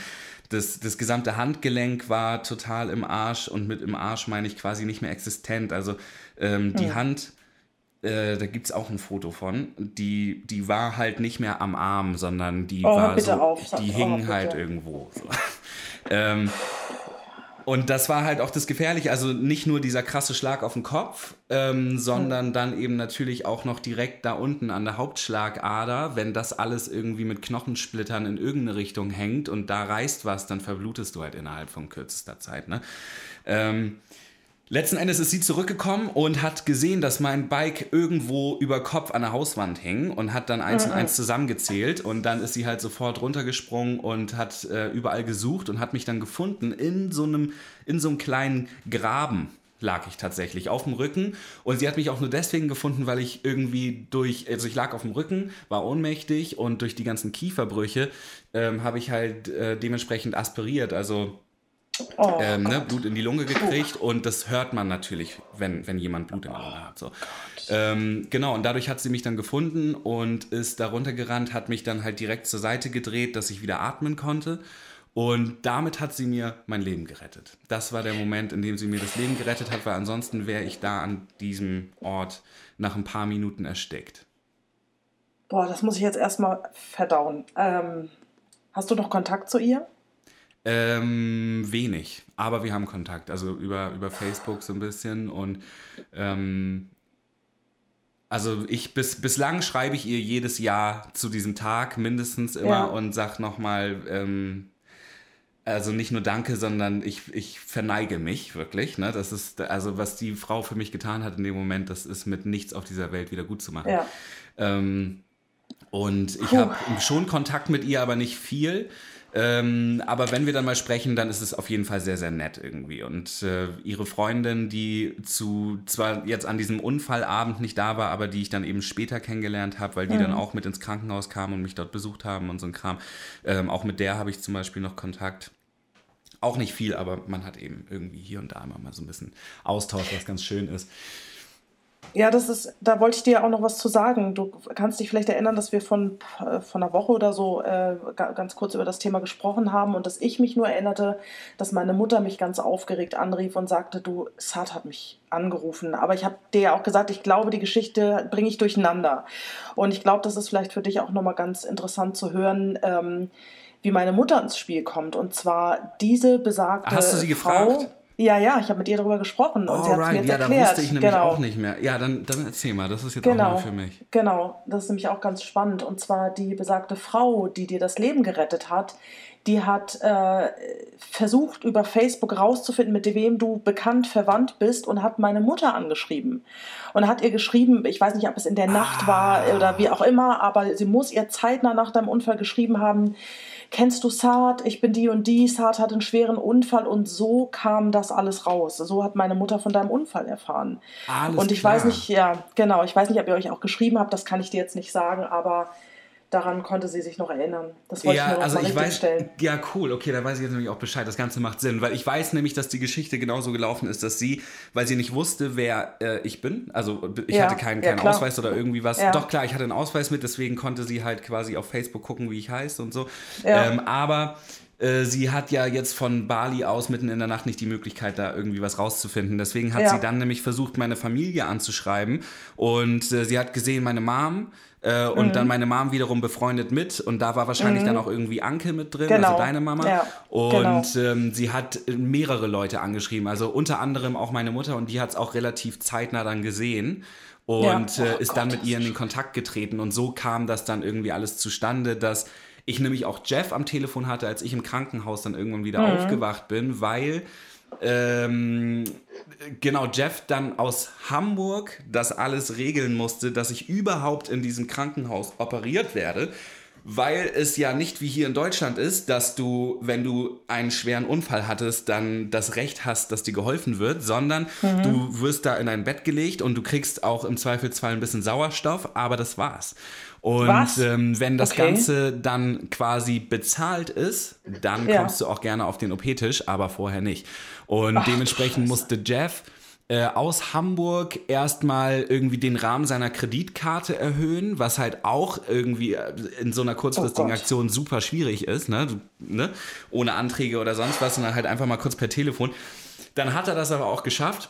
Das, das gesamte Handgelenk war total im Arsch und mit im Arsch meine ich quasi nicht mehr existent. Also ähm, die Hand, äh, da gibt es auch ein Foto von, die, die war halt nicht mehr am Arm, sondern die Oh, war so, auf. die Oh, hing bitte. halt irgendwo. So. ähm, und das war halt auch das Gefährliche. Also nicht nur dieser krasse Schlag auf den Kopf, ähm, sondern dann eben natürlich auch noch direkt da unten an der Hauptschlagader. Wenn das alles irgendwie mit Knochensplittern in irgendeine Richtung hängt und da reißt was, dann verblutest du halt innerhalb von kürzester Zeit. Ne? Ähm, Letzten Endes ist sie zurückgekommen und hat gesehen, dass mein Bike irgendwo über Kopf an der Hauswand hing und hat dann eins und eins zusammengezählt. Und dann ist sie halt sofort runtergesprungen und hat äh, überall gesucht und hat mich dann gefunden in so einem in so einem kleinen Graben lag ich tatsächlich auf dem Rücken. Und sie hat mich auch nur deswegen gefunden, weil ich irgendwie durch, also ich lag auf dem Rücken, war ohnmächtig und durch die ganzen Kieferbrüche ähm, habe ich halt äh, dementsprechend aspiriert, also Oh, ähm, ne, Blut in die Lunge gekriegt und das hört man natürlich, wenn, wenn jemand Blut in der Lunge hat. So. Ähm, genau, und dadurch hat sie mich dann gefunden und ist darunter gerannt, hat mich dann halt direkt zur Seite gedreht, dass ich wieder atmen konnte. Und damit hat sie mir mein Leben gerettet. Das war der Moment, in dem sie mir das Leben gerettet hat, weil ansonsten wäre ich da an diesem Ort nach ein paar Minuten erstickt. Boah, das muss ich jetzt erstmal verdauen. Ähm, hast du noch Kontakt zu ihr? Ähm, wenig, aber wir haben Kontakt, also über, über Facebook so ein bisschen und ähm, also ich bis, bislang schreibe ich ihr jedes Jahr zu diesem Tag mindestens immer Ja. und sag nochmal, ähm, also nicht nur Danke, sondern ich, ich verneige mich wirklich. Ne? Das ist, also was die Frau für mich getan hat in dem Moment, das ist mit nichts auf dieser Welt wieder gut zu machen. Ja. Ähm, und ich habe schon Kontakt mit ihr, aber nicht viel. Ähm, aber wenn wir dann mal sprechen, dann ist es auf jeden Fall sehr, sehr nett irgendwie. Und äh, ihre Freundin, die zu zwar jetzt an diesem Unfallabend nicht da war, aber die ich dann eben später kennengelernt habe, weil die dann auch mit ins Krankenhaus kam und mich dort besucht haben und so ein Kram. Ähm, auch mit der habe ich zum Beispiel noch Kontakt. Auch nicht viel, aber man hat eben irgendwie hier und da immer mal so ein bisschen Austausch, was ganz schön ist. Ja, das ist, da wollte ich dir auch noch was zu sagen. Du kannst dich vielleicht erinnern, dass wir von, äh, von einer Woche oder so äh, ga- ganz kurz über das Thema gesprochen haben und dass ich mich nur erinnerte, dass meine Mutter mich ganz aufgeregt anrief und sagte, du, Sad hat mich angerufen. Aber ich habe dir ja auch gesagt, ich glaube, die Geschichte bringe ich durcheinander. Und ich glaube, das ist vielleicht für dich auch nochmal ganz interessant zu hören, ähm, wie meine Mutter ins Spiel kommt. Und zwar diese besagte Hast du sie Frau. gefragt? Ja, ja, ich habe mit ihr darüber gesprochen und sie hat mir jetzt ja, erklärt. da wusste ich nämlich genau. auch nicht mehr. Ja, dann, dann erzähl mal, das ist jetzt Genau, auch neu für mich. genau. Das ist nämlich auch ganz spannend. Und zwar die besagte Frau, die dir das Leben gerettet hat, die hat äh, versucht, über Facebook rauszufinden, mit wem du bekannt, verwandt bist und hat meine Mutter angeschrieben. Und hat ihr geschrieben, ich weiß nicht, ob es in der Nacht war oder wie auch immer, aber sie muss ihr zeitnah nach deinem Unfall geschrieben haben, kennst du Saad? Ich bin die und die. Saad hat einen schweren Unfall und so kam das alles raus. So hat meine Mutter von deinem Unfall erfahren. Alles und ich klar. weiß nicht, ja, genau, ich weiß nicht, ob ihr euch auch geschrieben habt, das kann ich dir jetzt nicht sagen, aber daran konnte sie sich noch erinnern. Das wollte ich Ja, nur noch also mal ich weiß, stellen. ja cool, okay, da weiß ich jetzt nämlich auch Bescheid, das Ganze macht Sinn, weil ich weiß nämlich, dass die Geschichte genauso gelaufen ist, dass sie, weil sie nicht wusste, wer äh, ich bin, also ich Ja, hatte keinen, ja, keinen klar. Ausweis oder irgendwie was, Ja. doch klar, ich hatte einen Ausweis mit, deswegen konnte sie halt quasi auf Facebook gucken, wie ich heiße und so, Ja. ähm, aber äh, sie hat ja jetzt von Bali aus mitten in der Nacht nicht die Möglichkeit, da irgendwie was rauszufinden. Deswegen hat Ja. sie dann nämlich versucht, meine Familie anzuschreiben. Und äh, sie hat gesehen, meine Mom äh, und Mhm. dann meine Mom wiederum befreundet mit. Und da war wahrscheinlich dann auch irgendwie Anke mit drin, Genau. also deine Mama. Ja, Und genau. ähm, sie hat mehrere Leute angeschrieben, also unter anderem auch meine Mutter und die hat es auch relativ zeitnah dann gesehen. Und Ja. äh, Oh ist dann Gott, mit ihr in den Kontakt getreten und so kam das dann irgendwie alles zustande, dass ich nämlich auch Jeff am Telefon hatte, als ich im Krankenhaus dann irgendwann wieder Mhm. aufgewacht bin, weil ähm, genau Jeff dann aus Hamburg das alles regeln musste, dass ich überhaupt in diesem Krankenhaus operiert werde. Weil es ja nicht wie hier in Deutschland ist, dass du, wenn du einen schweren Unfall hattest, dann das Recht hast, dass dir geholfen wird, sondern Mhm. du wirst da in ein Bett gelegt und du kriegst auch im Zweifelsfall ein bisschen Sauerstoff, aber das war's. Und ähm, wenn das Okay. Ganze dann quasi bezahlt ist, dann Ja. kommst du auch gerne auf den OP-Tisch, aber vorher nicht. Und Ach, dementsprechend musste Jeff äh, aus Hamburg erstmal irgendwie den Rahmen seiner Kreditkarte erhöhen, was halt auch irgendwie äh, in so einer kurzfristigen Oh. Aktion super schwierig ist, ne? Ne? Ohne Anträge oder sonst was, sondern halt einfach mal kurz per Telefon. Dann hat er das aber auch geschafft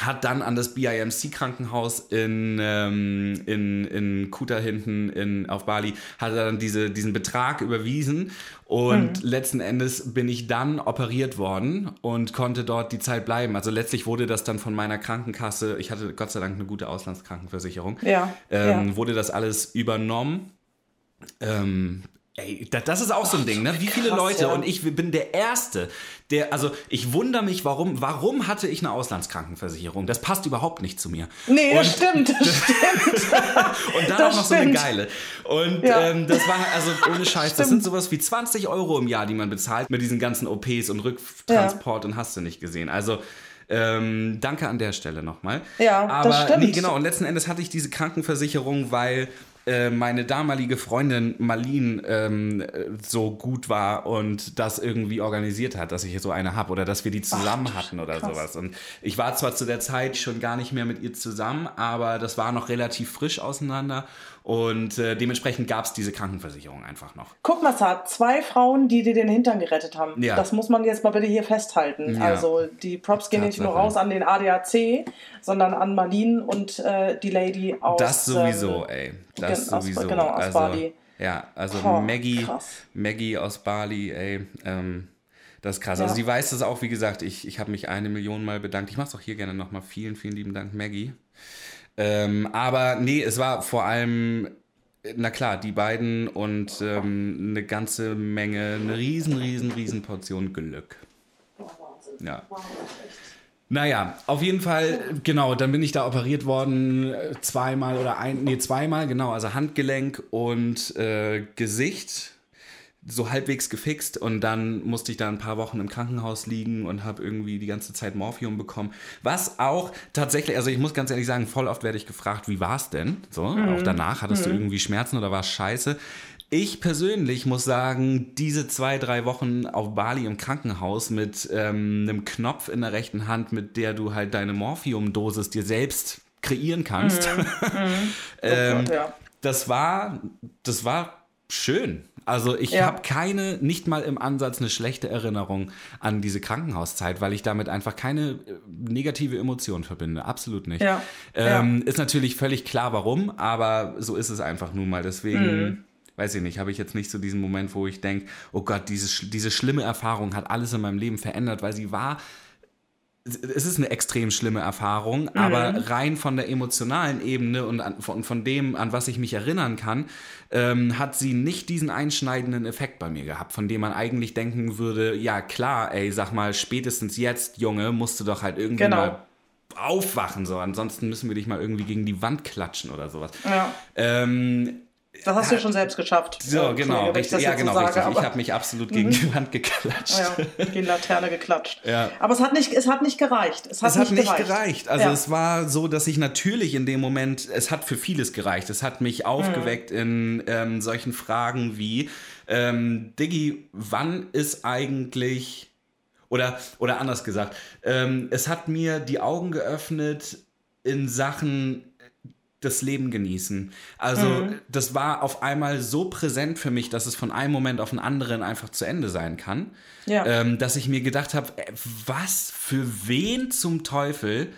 hat dann an das BIMC-Krankenhaus in, ähm, in, in Kuta hinten in, auf Bali, hat er dann diese, diesen Betrag überwiesen und letzten Endes bin ich dann operiert worden und konnte dort die Zeit bleiben. Also letztlich wurde das dann von meiner Krankenkasse, ich hatte Gott sei Dank eine gute Auslandskrankenversicherung, Ja, ähm, ja. wurde das alles übernommen. Ähm, ey, da- das ist auch so ein Ding, ne? Wie viele krass, Leute ja. und ich bin der Erste, der, also ich wundere mich, warum, warum hatte ich eine Auslandskrankenversicherung? Das passt überhaupt nicht zu mir. Nee, und, das stimmt, das stimmt. und dann das auch noch so eine stimmt. geile. Und Ja. ähm, das war also ohne Scheiß, das Stimmt. sind sowas wie 20 Euro im Jahr, die man bezahlt mit diesen ganzen OPs und Rücktransport und hast du nicht gesehen. Also ähm, danke an der Stelle nochmal. Ja, Aber das stimmt. nee, genau. Und letzten Endes hatte ich diese Krankenversicherung, weil äh, meine damalige Freundin Marlene ähm, äh, so gut war und das irgendwie organisiert hat, dass ich so eine habe oder dass wir die zusammen hatten oder krass. sowas. Und ich war zwar zu der Zeit schon gar nicht mehr mit ihr zusammen, aber das war noch relativ frisch auseinander und äh, dementsprechend gab es diese Krankenversicherung einfach noch. Guck mal, Saad, zwei Frauen, die dir den Hintern gerettet haben. Ja. Das muss man jetzt mal bitte hier festhalten. Ja. Also die Props gehen nicht nur Tatsache. raus an den ADAC, sondern an Marlene und äh, die Lady aus... Das sowieso, ähm, ey. Das gen- aus- sowieso. genau, aus also, Bali. Ja, also Boah, Maggie, krass. Maggie aus Bali, ey. Ähm, das ist krass. Also Ja. sie weiß das auch, wie gesagt, ich, ich habe mich eine Million Mal bedankt. Ich mache es auch hier gerne nochmal. Vielen, vielen lieben Dank, Maggie. Ähm, aber nee, es war vor allem, na klar, die beiden und ähm, eine ganze Menge, eine riesen, riesen, riesen Portion Glück. Ja. Naja, auf jeden Fall, genau, dann bin ich da operiert worden, äh, zweimal oder ein, nee, zweimal, genau, also Handgelenk und äh, Gesicht so halbwegs gefixt und dann musste ich da ein paar Wochen im Krankenhaus liegen und habe irgendwie die ganze Zeit Morphium bekommen. Was auch tatsächlich, also ich muss ganz ehrlich sagen, voll oft werde ich gefragt, wie war's denn? So, auch danach, hattest du irgendwie Schmerzen oder war es scheiße? Ich persönlich muss sagen, diese zwei, drei Wochen auf Bali im Krankenhaus mit ähm, einem Knopf in der rechten Hand, mit der du halt deine Morphiumdosis dir selbst kreieren kannst, ähm, Gott, ja. das war, das war schön. Also ich Ja. habe keine, nicht mal im Ansatz eine schlechte Erinnerung an diese Krankenhauszeit, weil ich damit einfach keine äh, negative Emotion verbinde. Absolut nicht. Ja. Ähm, Ist natürlich völlig klar, warum, aber so ist es einfach nun mal. Deswegen, Mhm. weiß ich nicht, habe ich jetzt nicht so diesen Moment, wo ich denke, oh Gott, diese, diese schlimme Erfahrung hat alles in meinem Leben verändert, weil sie war es ist eine extrem schlimme Erfahrung, mhm. aber rein von der emotionalen Ebene und an, von, von dem, an was ich mich erinnern kann, ähm, hat sie nicht diesen einschneidenden Effekt bei mir gehabt, von dem man eigentlich denken würde, ja klar, ey, sag mal, spätestens jetzt, Junge, musst du doch halt irgendwie genau. mal aufwachen, so. Ansonsten müssen wir dich mal irgendwie gegen die Wand klatschen oder sowas. Ja. Ähm, das hast du schon selbst geschafft. So, genau, richtig. Ja, genau, so richtig. ich habe mich absolut gegen mhm. die Wand geklatscht. Ja, gegen die Laterne geklatscht. Ja. Aber es hat nicht, es hat nicht gereicht. Es hat, es nicht, hat nicht gereicht. gereicht. Also ja. es war so, dass ich natürlich in dem Moment, es hat für vieles gereicht. Es hat mich aufgeweckt mhm. in ähm, solchen Fragen wie, ähm, Diggi, wann ist eigentlich oder, oder anders gesagt, ähm, es hat mir die Augen geöffnet in Sachen das Leben genießen. Also mhm. das war auf einmal so präsent für mich, dass es von einem Moment auf den anderen einfach zu Ende sein kann, ja. ähm, dass ich mir gedacht habe, äh, was für wen zum Teufel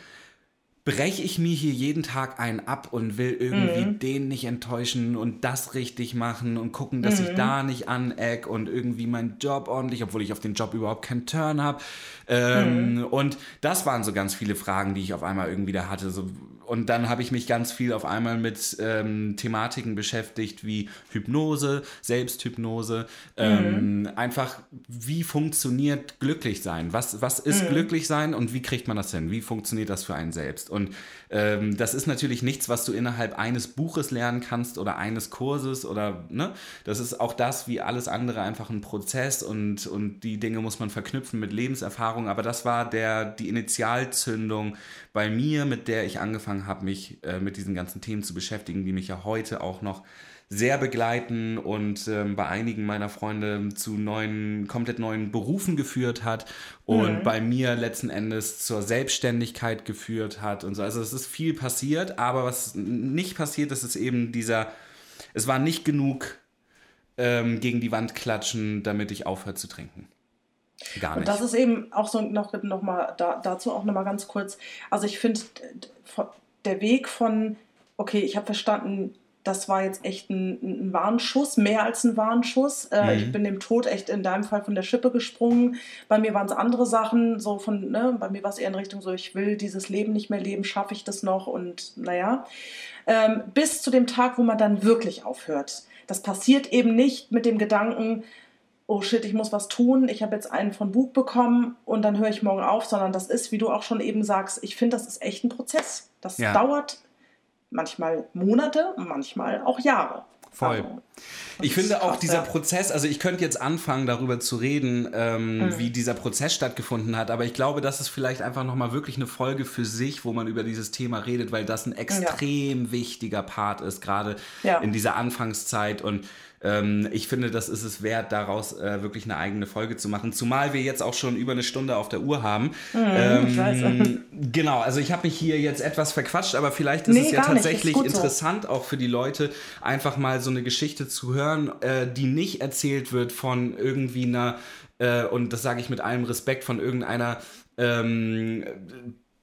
breche ich mir hier jeden Tag einen ab und will irgendwie mhm. den nicht enttäuschen und das richtig machen und gucken, dass mhm. ich da nicht aneck und irgendwie meinen Job ordentlich, obwohl ich auf den Job überhaupt keinen Turn habe. Ähm, mhm. Und das waren so ganz viele Fragen, die ich auf einmal irgendwie da hatte. So, und dann habe ich mich ganz viel auf einmal mit ähm, Thematiken beschäftigt wie Hypnose, Selbsthypnose, ähm, mhm. einfach wie funktioniert glücklich sein? Was, was ist mhm. glücklich sein und wie kriegt man das hin? Wie funktioniert das für einen selbst? Und ähm, das ist natürlich nichts, was du innerhalb eines Buches lernen kannst oder eines Kurses oder, ne? Das ist auch das, wie alles andere, einfach ein Prozess und, und die Dinge muss man verknüpfen mit Lebenserfahrung. Aber das war der, die Initialzündung bei mir, mit der ich angefangen habe, mich äh, mit diesen ganzen Themen zu beschäftigen, die mich ja heute auch noch sehr begleiten und ähm, bei einigen meiner Freunde zu neuen, komplett neuen Berufen geführt hat und mhm. bei mir letzten Endes zur Selbstständigkeit geführt hat und so. Also es ist viel passiert, aber was nicht passiert ist, ist eben dieser, es war nicht genug ähm, gegen die Wand klatschen, damit ich aufhöre zu trinken. Gar nicht. Und das ist eben auch so noch, noch mal da, dazu auch noch mal ganz kurz. Also ich finde der Weg von okay, ich habe verstanden, das war jetzt echt ein, ein Warnschuss, mehr als ein Warnschuss. Äh, mhm. Ich bin dem Tod echt in deinem Fall von der Schippe gesprungen. Bei mir waren es andere Sachen, so von, ne, bei mir war es eher in Richtung so, ich will dieses Leben nicht mehr leben, schaffe ich das noch und naja. Ähm, bis zu dem Tag, wo man dann wirklich aufhört. Das passiert eben nicht mit dem Gedanken, oh shit, ich muss was tun, ich habe jetzt einen von Bug bekommen und dann höre ich morgen auf, sondern das ist, wie du auch schon eben sagst, ich finde, das ist echt ein Prozess. Das ja. dauert manchmal Monate, manchmal auch Jahre. Voll. Also, ich finde auch dieser Prozess, also ich könnte jetzt anfangen, darüber zu reden, ähm, mhm. wie dieser Prozess stattgefunden hat, aber ich glaube, das ist vielleicht einfach nochmal wirklich eine Folge für sich, wo man über dieses Thema redet, weil das ein extrem ja. wichtiger Part ist, gerade ja. in dieser Anfangszeit und ähm, ich finde, das ist es wert, daraus äh, wirklich eine eigene Folge zu machen. Zumal wir jetzt auch schon über eine Stunde auf der Uhr haben. Mhm, ähm, genau, also ich habe mich hier jetzt etwas verquatscht, aber vielleicht ist nee, es ja tatsächlich interessant so. auch für die Leute, einfach mal so eine Geschichte zu hören, äh, die nicht erzählt wird von irgendwie einer, äh, und das sage ich mit allem Respekt, von irgendeiner ähm,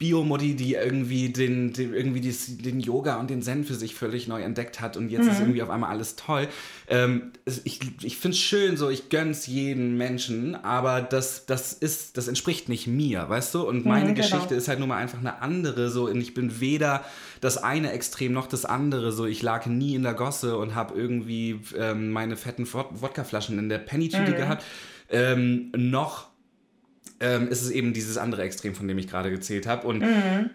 Biomodi, die irgendwie den, den irgendwie dies, den Yoga und den Zen für sich völlig neu entdeckt hat und jetzt mhm. ist irgendwie auf einmal alles toll. Ähm, ich ich finde es schön, so ich gönn's jeden Menschen, aber das, das ist, das entspricht nicht mir, weißt du? Und meine mhm, genau. Geschichte ist halt nur mal einfach eine andere, so und ich bin weder das eine Extrem noch das andere, so ich lag nie in der Gosse und habe irgendwie ähm, meine fetten Wodkaflaschen in der Penny-Tüte mhm. gehabt, ähm, noch ähm, ist es eben dieses andere Extrem, von dem ich gerade gezählt habe. Und mhm.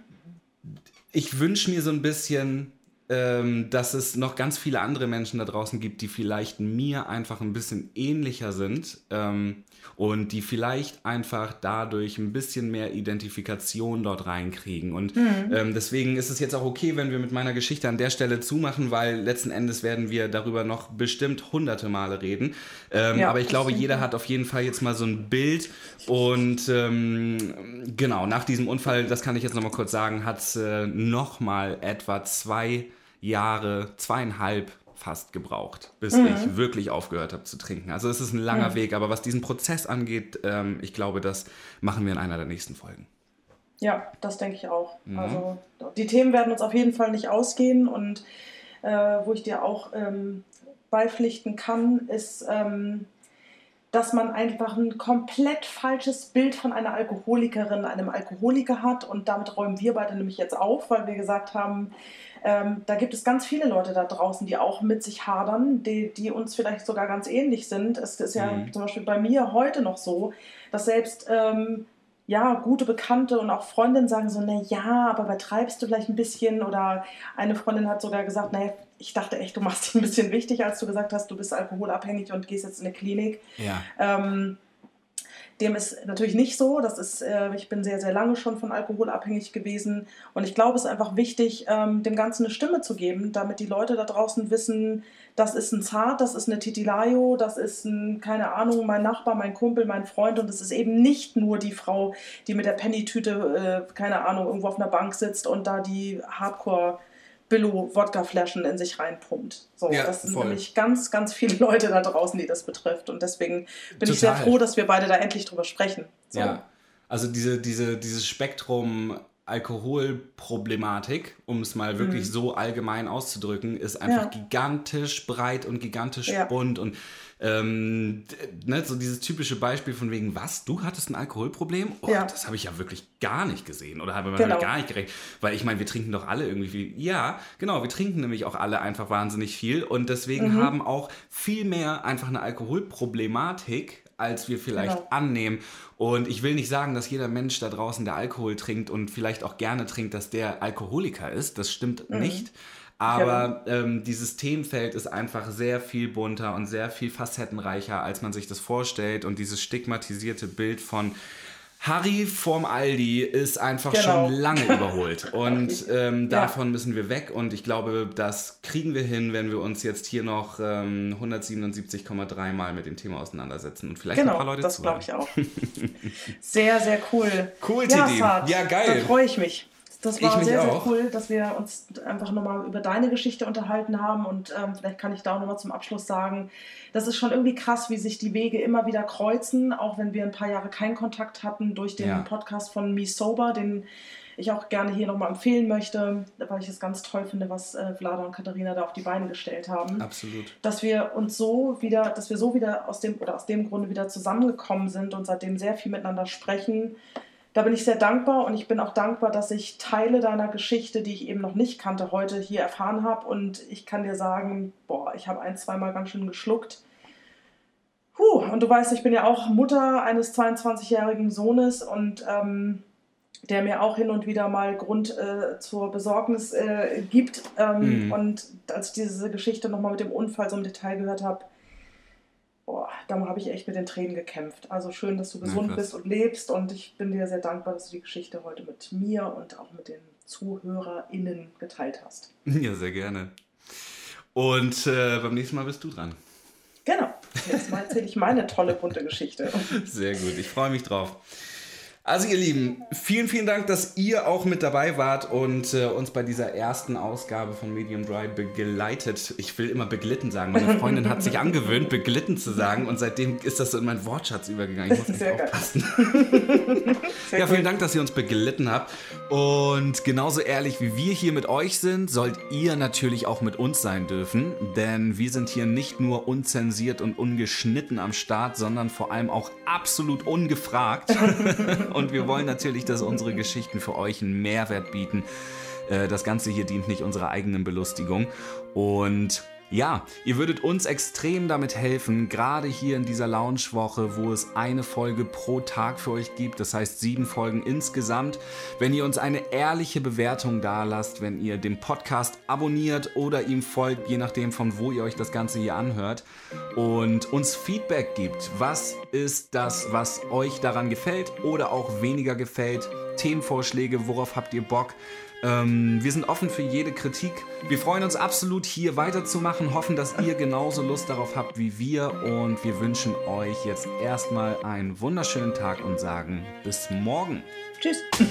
ich wünsche mir so ein bisschen, ähm, dass es noch ganz viele andere Menschen da draußen gibt, die vielleicht mir einfach ein bisschen ähnlicher sind. Ähm, und die vielleicht einfach dadurch ein bisschen mehr Identifikation dort reinkriegen. Und mhm. ähm, deswegen ist es jetzt auch okay, wenn wir mit meiner Geschichte an der Stelle zumachen, weil letzten Endes werden wir darüber noch bestimmt hunderte Male reden. Ähm, ja, aber ich glaube, jeder hat auf jeden Fall jetzt mal so ein Bild. Und ähm, genau, nach diesem Unfall, das kann ich jetzt nochmal kurz sagen, hat es äh, nochmal etwa zwei Jahre, zweieinhalb fast gebraucht, bis mhm. ich wirklich aufgehört habe zu trinken. Also es ist ein langer mhm. Weg, aber was diesen Prozess angeht, ähm, ich glaube, das machen wir in einer der nächsten Folgen. Ja, das denke ich auch. Mhm. Also die Themen werden uns auf jeden Fall nicht ausgehen und äh, wo ich dir auch ähm, beipflichten kann, ist, ähm, dass man einfach ein komplett falsches Bild von einer Alkoholikerin, einem Alkoholiker hat. Und damit räumen wir beide nämlich jetzt auf, weil wir gesagt haben, ähm, da gibt es ganz viele Leute da draußen, die auch mit sich hadern, die, die uns vielleicht sogar ganz ähnlich sind. Es ist ja mhm. zum Beispiel bei mir heute noch so, dass selbst ähm, ja, gute Bekannte und auch Freundinnen sagen so, na ja, aber übertreibst du vielleicht ein bisschen? Oder eine Freundin hat sogar gesagt, naja, ich dachte echt, du machst dich ein bisschen wichtig, als du gesagt hast, du bist alkoholabhängig und gehst jetzt in eine Klinik. Ja. Ähm, dem ist natürlich nicht so. Das ist, äh, ich bin sehr, sehr lange schon von Alkohol abhängig gewesen. Und ich glaube, es ist einfach wichtig, ähm, dem Ganzen eine Stimme zu geben, damit die Leute da draußen wissen, das ist ein Zart, das ist eine Titilayo, das ist ein, keine Ahnung, mein Nachbar, mein Kumpel, mein Freund. Und es ist eben nicht nur die Frau, die mit der Penny-Tüte, äh, keine Ahnung, irgendwo auf einer Bank sitzt und da die Hardcore- Billo-Wodkaflaschen in sich reinpumpt. So, ja, das sind voll. nämlich ganz, ganz viele Leute da draußen, die das betrifft. Und deswegen bin Total. ich sehr froh, dass wir beide da endlich drüber sprechen. So. Ja, also diese, diese, dieses Spektrum Alkoholproblematik, um es mal wirklich mhm. so allgemein auszudrücken, ist einfach ja. gigantisch breit und gigantisch ja. bunt und ähm, ne, so dieses typische Beispiel von wegen, was, du hattest ein Alkoholproblem? Oh, ja. das habe ich ja wirklich gar nicht gesehen oder habe genau. gar nicht gerechnet. Weil ich meine, wir trinken doch alle irgendwie viel. Ja, genau, wir trinken nämlich auch alle einfach wahnsinnig viel und deswegen mhm. haben auch viel mehr einfach eine Alkoholproblematik, als wir vielleicht genau. annehmen. Und ich will nicht sagen, dass jeder Mensch da draußen, der Alkohol trinkt und vielleicht auch gerne trinkt, dass der Alkoholiker ist. Das stimmt mhm. nicht. Aber ähm, dieses Themenfeld ist einfach sehr viel bunter und sehr viel facettenreicher, als man sich das vorstellt. Und dieses stigmatisierte Bild von Harry vorm Aldi ist einfach genau. schon lange überholt. Und ähm, davon müssen wir weg. Und ich glaube, das kriegen wir hin, wenn wir uns jetzt hier noch ähm, 177,3 Mal mit dem Thema auseinandersetzen. Und vielleicht genau, ein paar Leute das glaube ich auch. Sehr, sehr cool. Cool, ja, Titi. Ja, geil. Da freue ich mich. Das war sehr, sehr cool, dass wir uns einfach nochmal über deine Geschichte unterhalten haben und ähm, vielleicht kann ich da auch nochmal zum Abschluss sagen, das ist schon irgendwie krass, wie sich die Wege immer wieder kreuzen, auch wenn wir ein paar Jahre keinen Kontakt hatten durch den ja. Podcast von Me Sober, den ich auch gerne hier nochmal empfehlen möchte, weil ich es ganz toll finde, was äh, Vlada und Katharina da auf die Beine gestellt haben. Absolut. Dass wir uns so wieder, dass wir so wieder aus dem oder aus dem Grunde wieder zusammengekommen sind und seitdem sehr viel miteinander sprechen da bin ich sehr dankbar und ich bin auch dankbar, dass ich Teile deiner Geschichte, die ich eben noch nicht kannte, heute hier erfahren habe. Und ich kann dir sagen, boah, ich habe ein, zweimal ganz schön geschluckt. Puh, und du weißt, ich bin ja auch Mutter eines 22-jährigen Sohnes und ähm, der mir auch hin und wieder mal Grund äh, zur Besorgnis äh, gibt. Ähm, mhm. Und als ich diese Geschichte nochmal mit dem Unfall so im Detail gehört habe, boah, da habe ich echt mit den Tränen gekämpft. Also schön, dass du gesund ja, bist und lebst und ich bin dir sehr dankbar, dass du die Geschichte heute mit mir und auch mit den ZuhörerInnen geteilt hast. Ja, sehr gerne. Und äh, beim nächsten Mal bist du dran. Genau. Jetzt erzähle ich meine tolle, bunte Geschichte. Sehr gut, ich freue mich drauf. Also ihr Lieben, vielen, vielen Dank, dass ihr auch mit dabei wart und äh, uns bei dieser ersten Ausgabe von Medium Dry begleitet. Ich will immer beglitten sagen. Meine Freundin hat sich angewöhnt, beglitten zu sagen und seitdem ist das so in meinen Wortschatz übergegangen. Ich muss Sehr aufpassen. ja, vielen Dank, dass ihr uns beglitten habt. Und genauso ehrlich wie wir hier mit euch sind, sollt ihr natürlich auch mit uns sein dürfen. Denn wir sind hier nicht nur unzensiert und ungeschnitten am Start, sondern vor allem auch absolut ungefragt. Und wir wollen natürlich, dass unsere Geschichten für euch einen Mehrwert bieten. Äh, das Ganze hier dient nicht unserer eigenen Belustigung. Und ja, ihr würdet uns extrem damit helfen, gerade hier in dieser Launchwoche, wo es eine Folge pro Tag für euch gibt, das heißt sieben Folgen insgesamt, wenn ihr uns eine ehrliche Bewertung dalasst, wenn ihr den Podcast abonniert oder ihm folgt, je nachdem von wo ihr euch das Ganze hier anhört und uns Feedback gibt. Was ist das, was euch daran gefällt oder auch weniger gefällt? Themenvorschläge, worauf habt ihr Bock? Ähm, wir sind offen für jede Kritik. Wir freuen uns absolut, hier weiterzumachen, hoffen, dass ihr genauso Lust darauf habt wie wir und wir wünschen euch jetzt erstmal einen wunderschönen Tag und sagen bis morgen. Tschüss.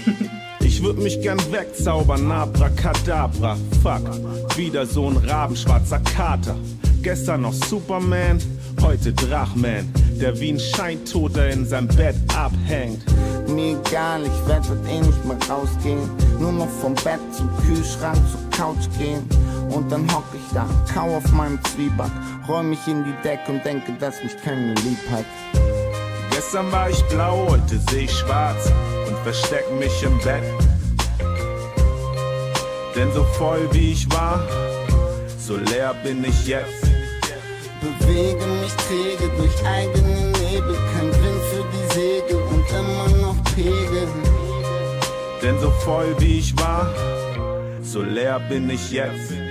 Ich würd mich gern wegzaubern, abracadabra, fuck. Wieder so ein rabenschwarzer Kater. Gestern noch Superman, heute Drachman, der wie ein Scheintoter in seinem Bett abhängt. Mir egal, ich werd heute eh nicht mehr rausgehen. Nur noch vom Bett zum Kühlschrank zur Couch gehen Und dann hock ich da, kau auf meinem Zwieback, räum mich in die Decke und denke, dass mich keiner lieb hat. Gestern war ich blau, heute seh ich schwarz und versteck mich im Bett. Denn so voll wie ich war, so leer bin ich jetzt. Bewege mich träge durch eigene Nebel, kein Wind für die Segel und immer noch Pegel. Denn so voll wie ich war, so leer bin ich jetzt.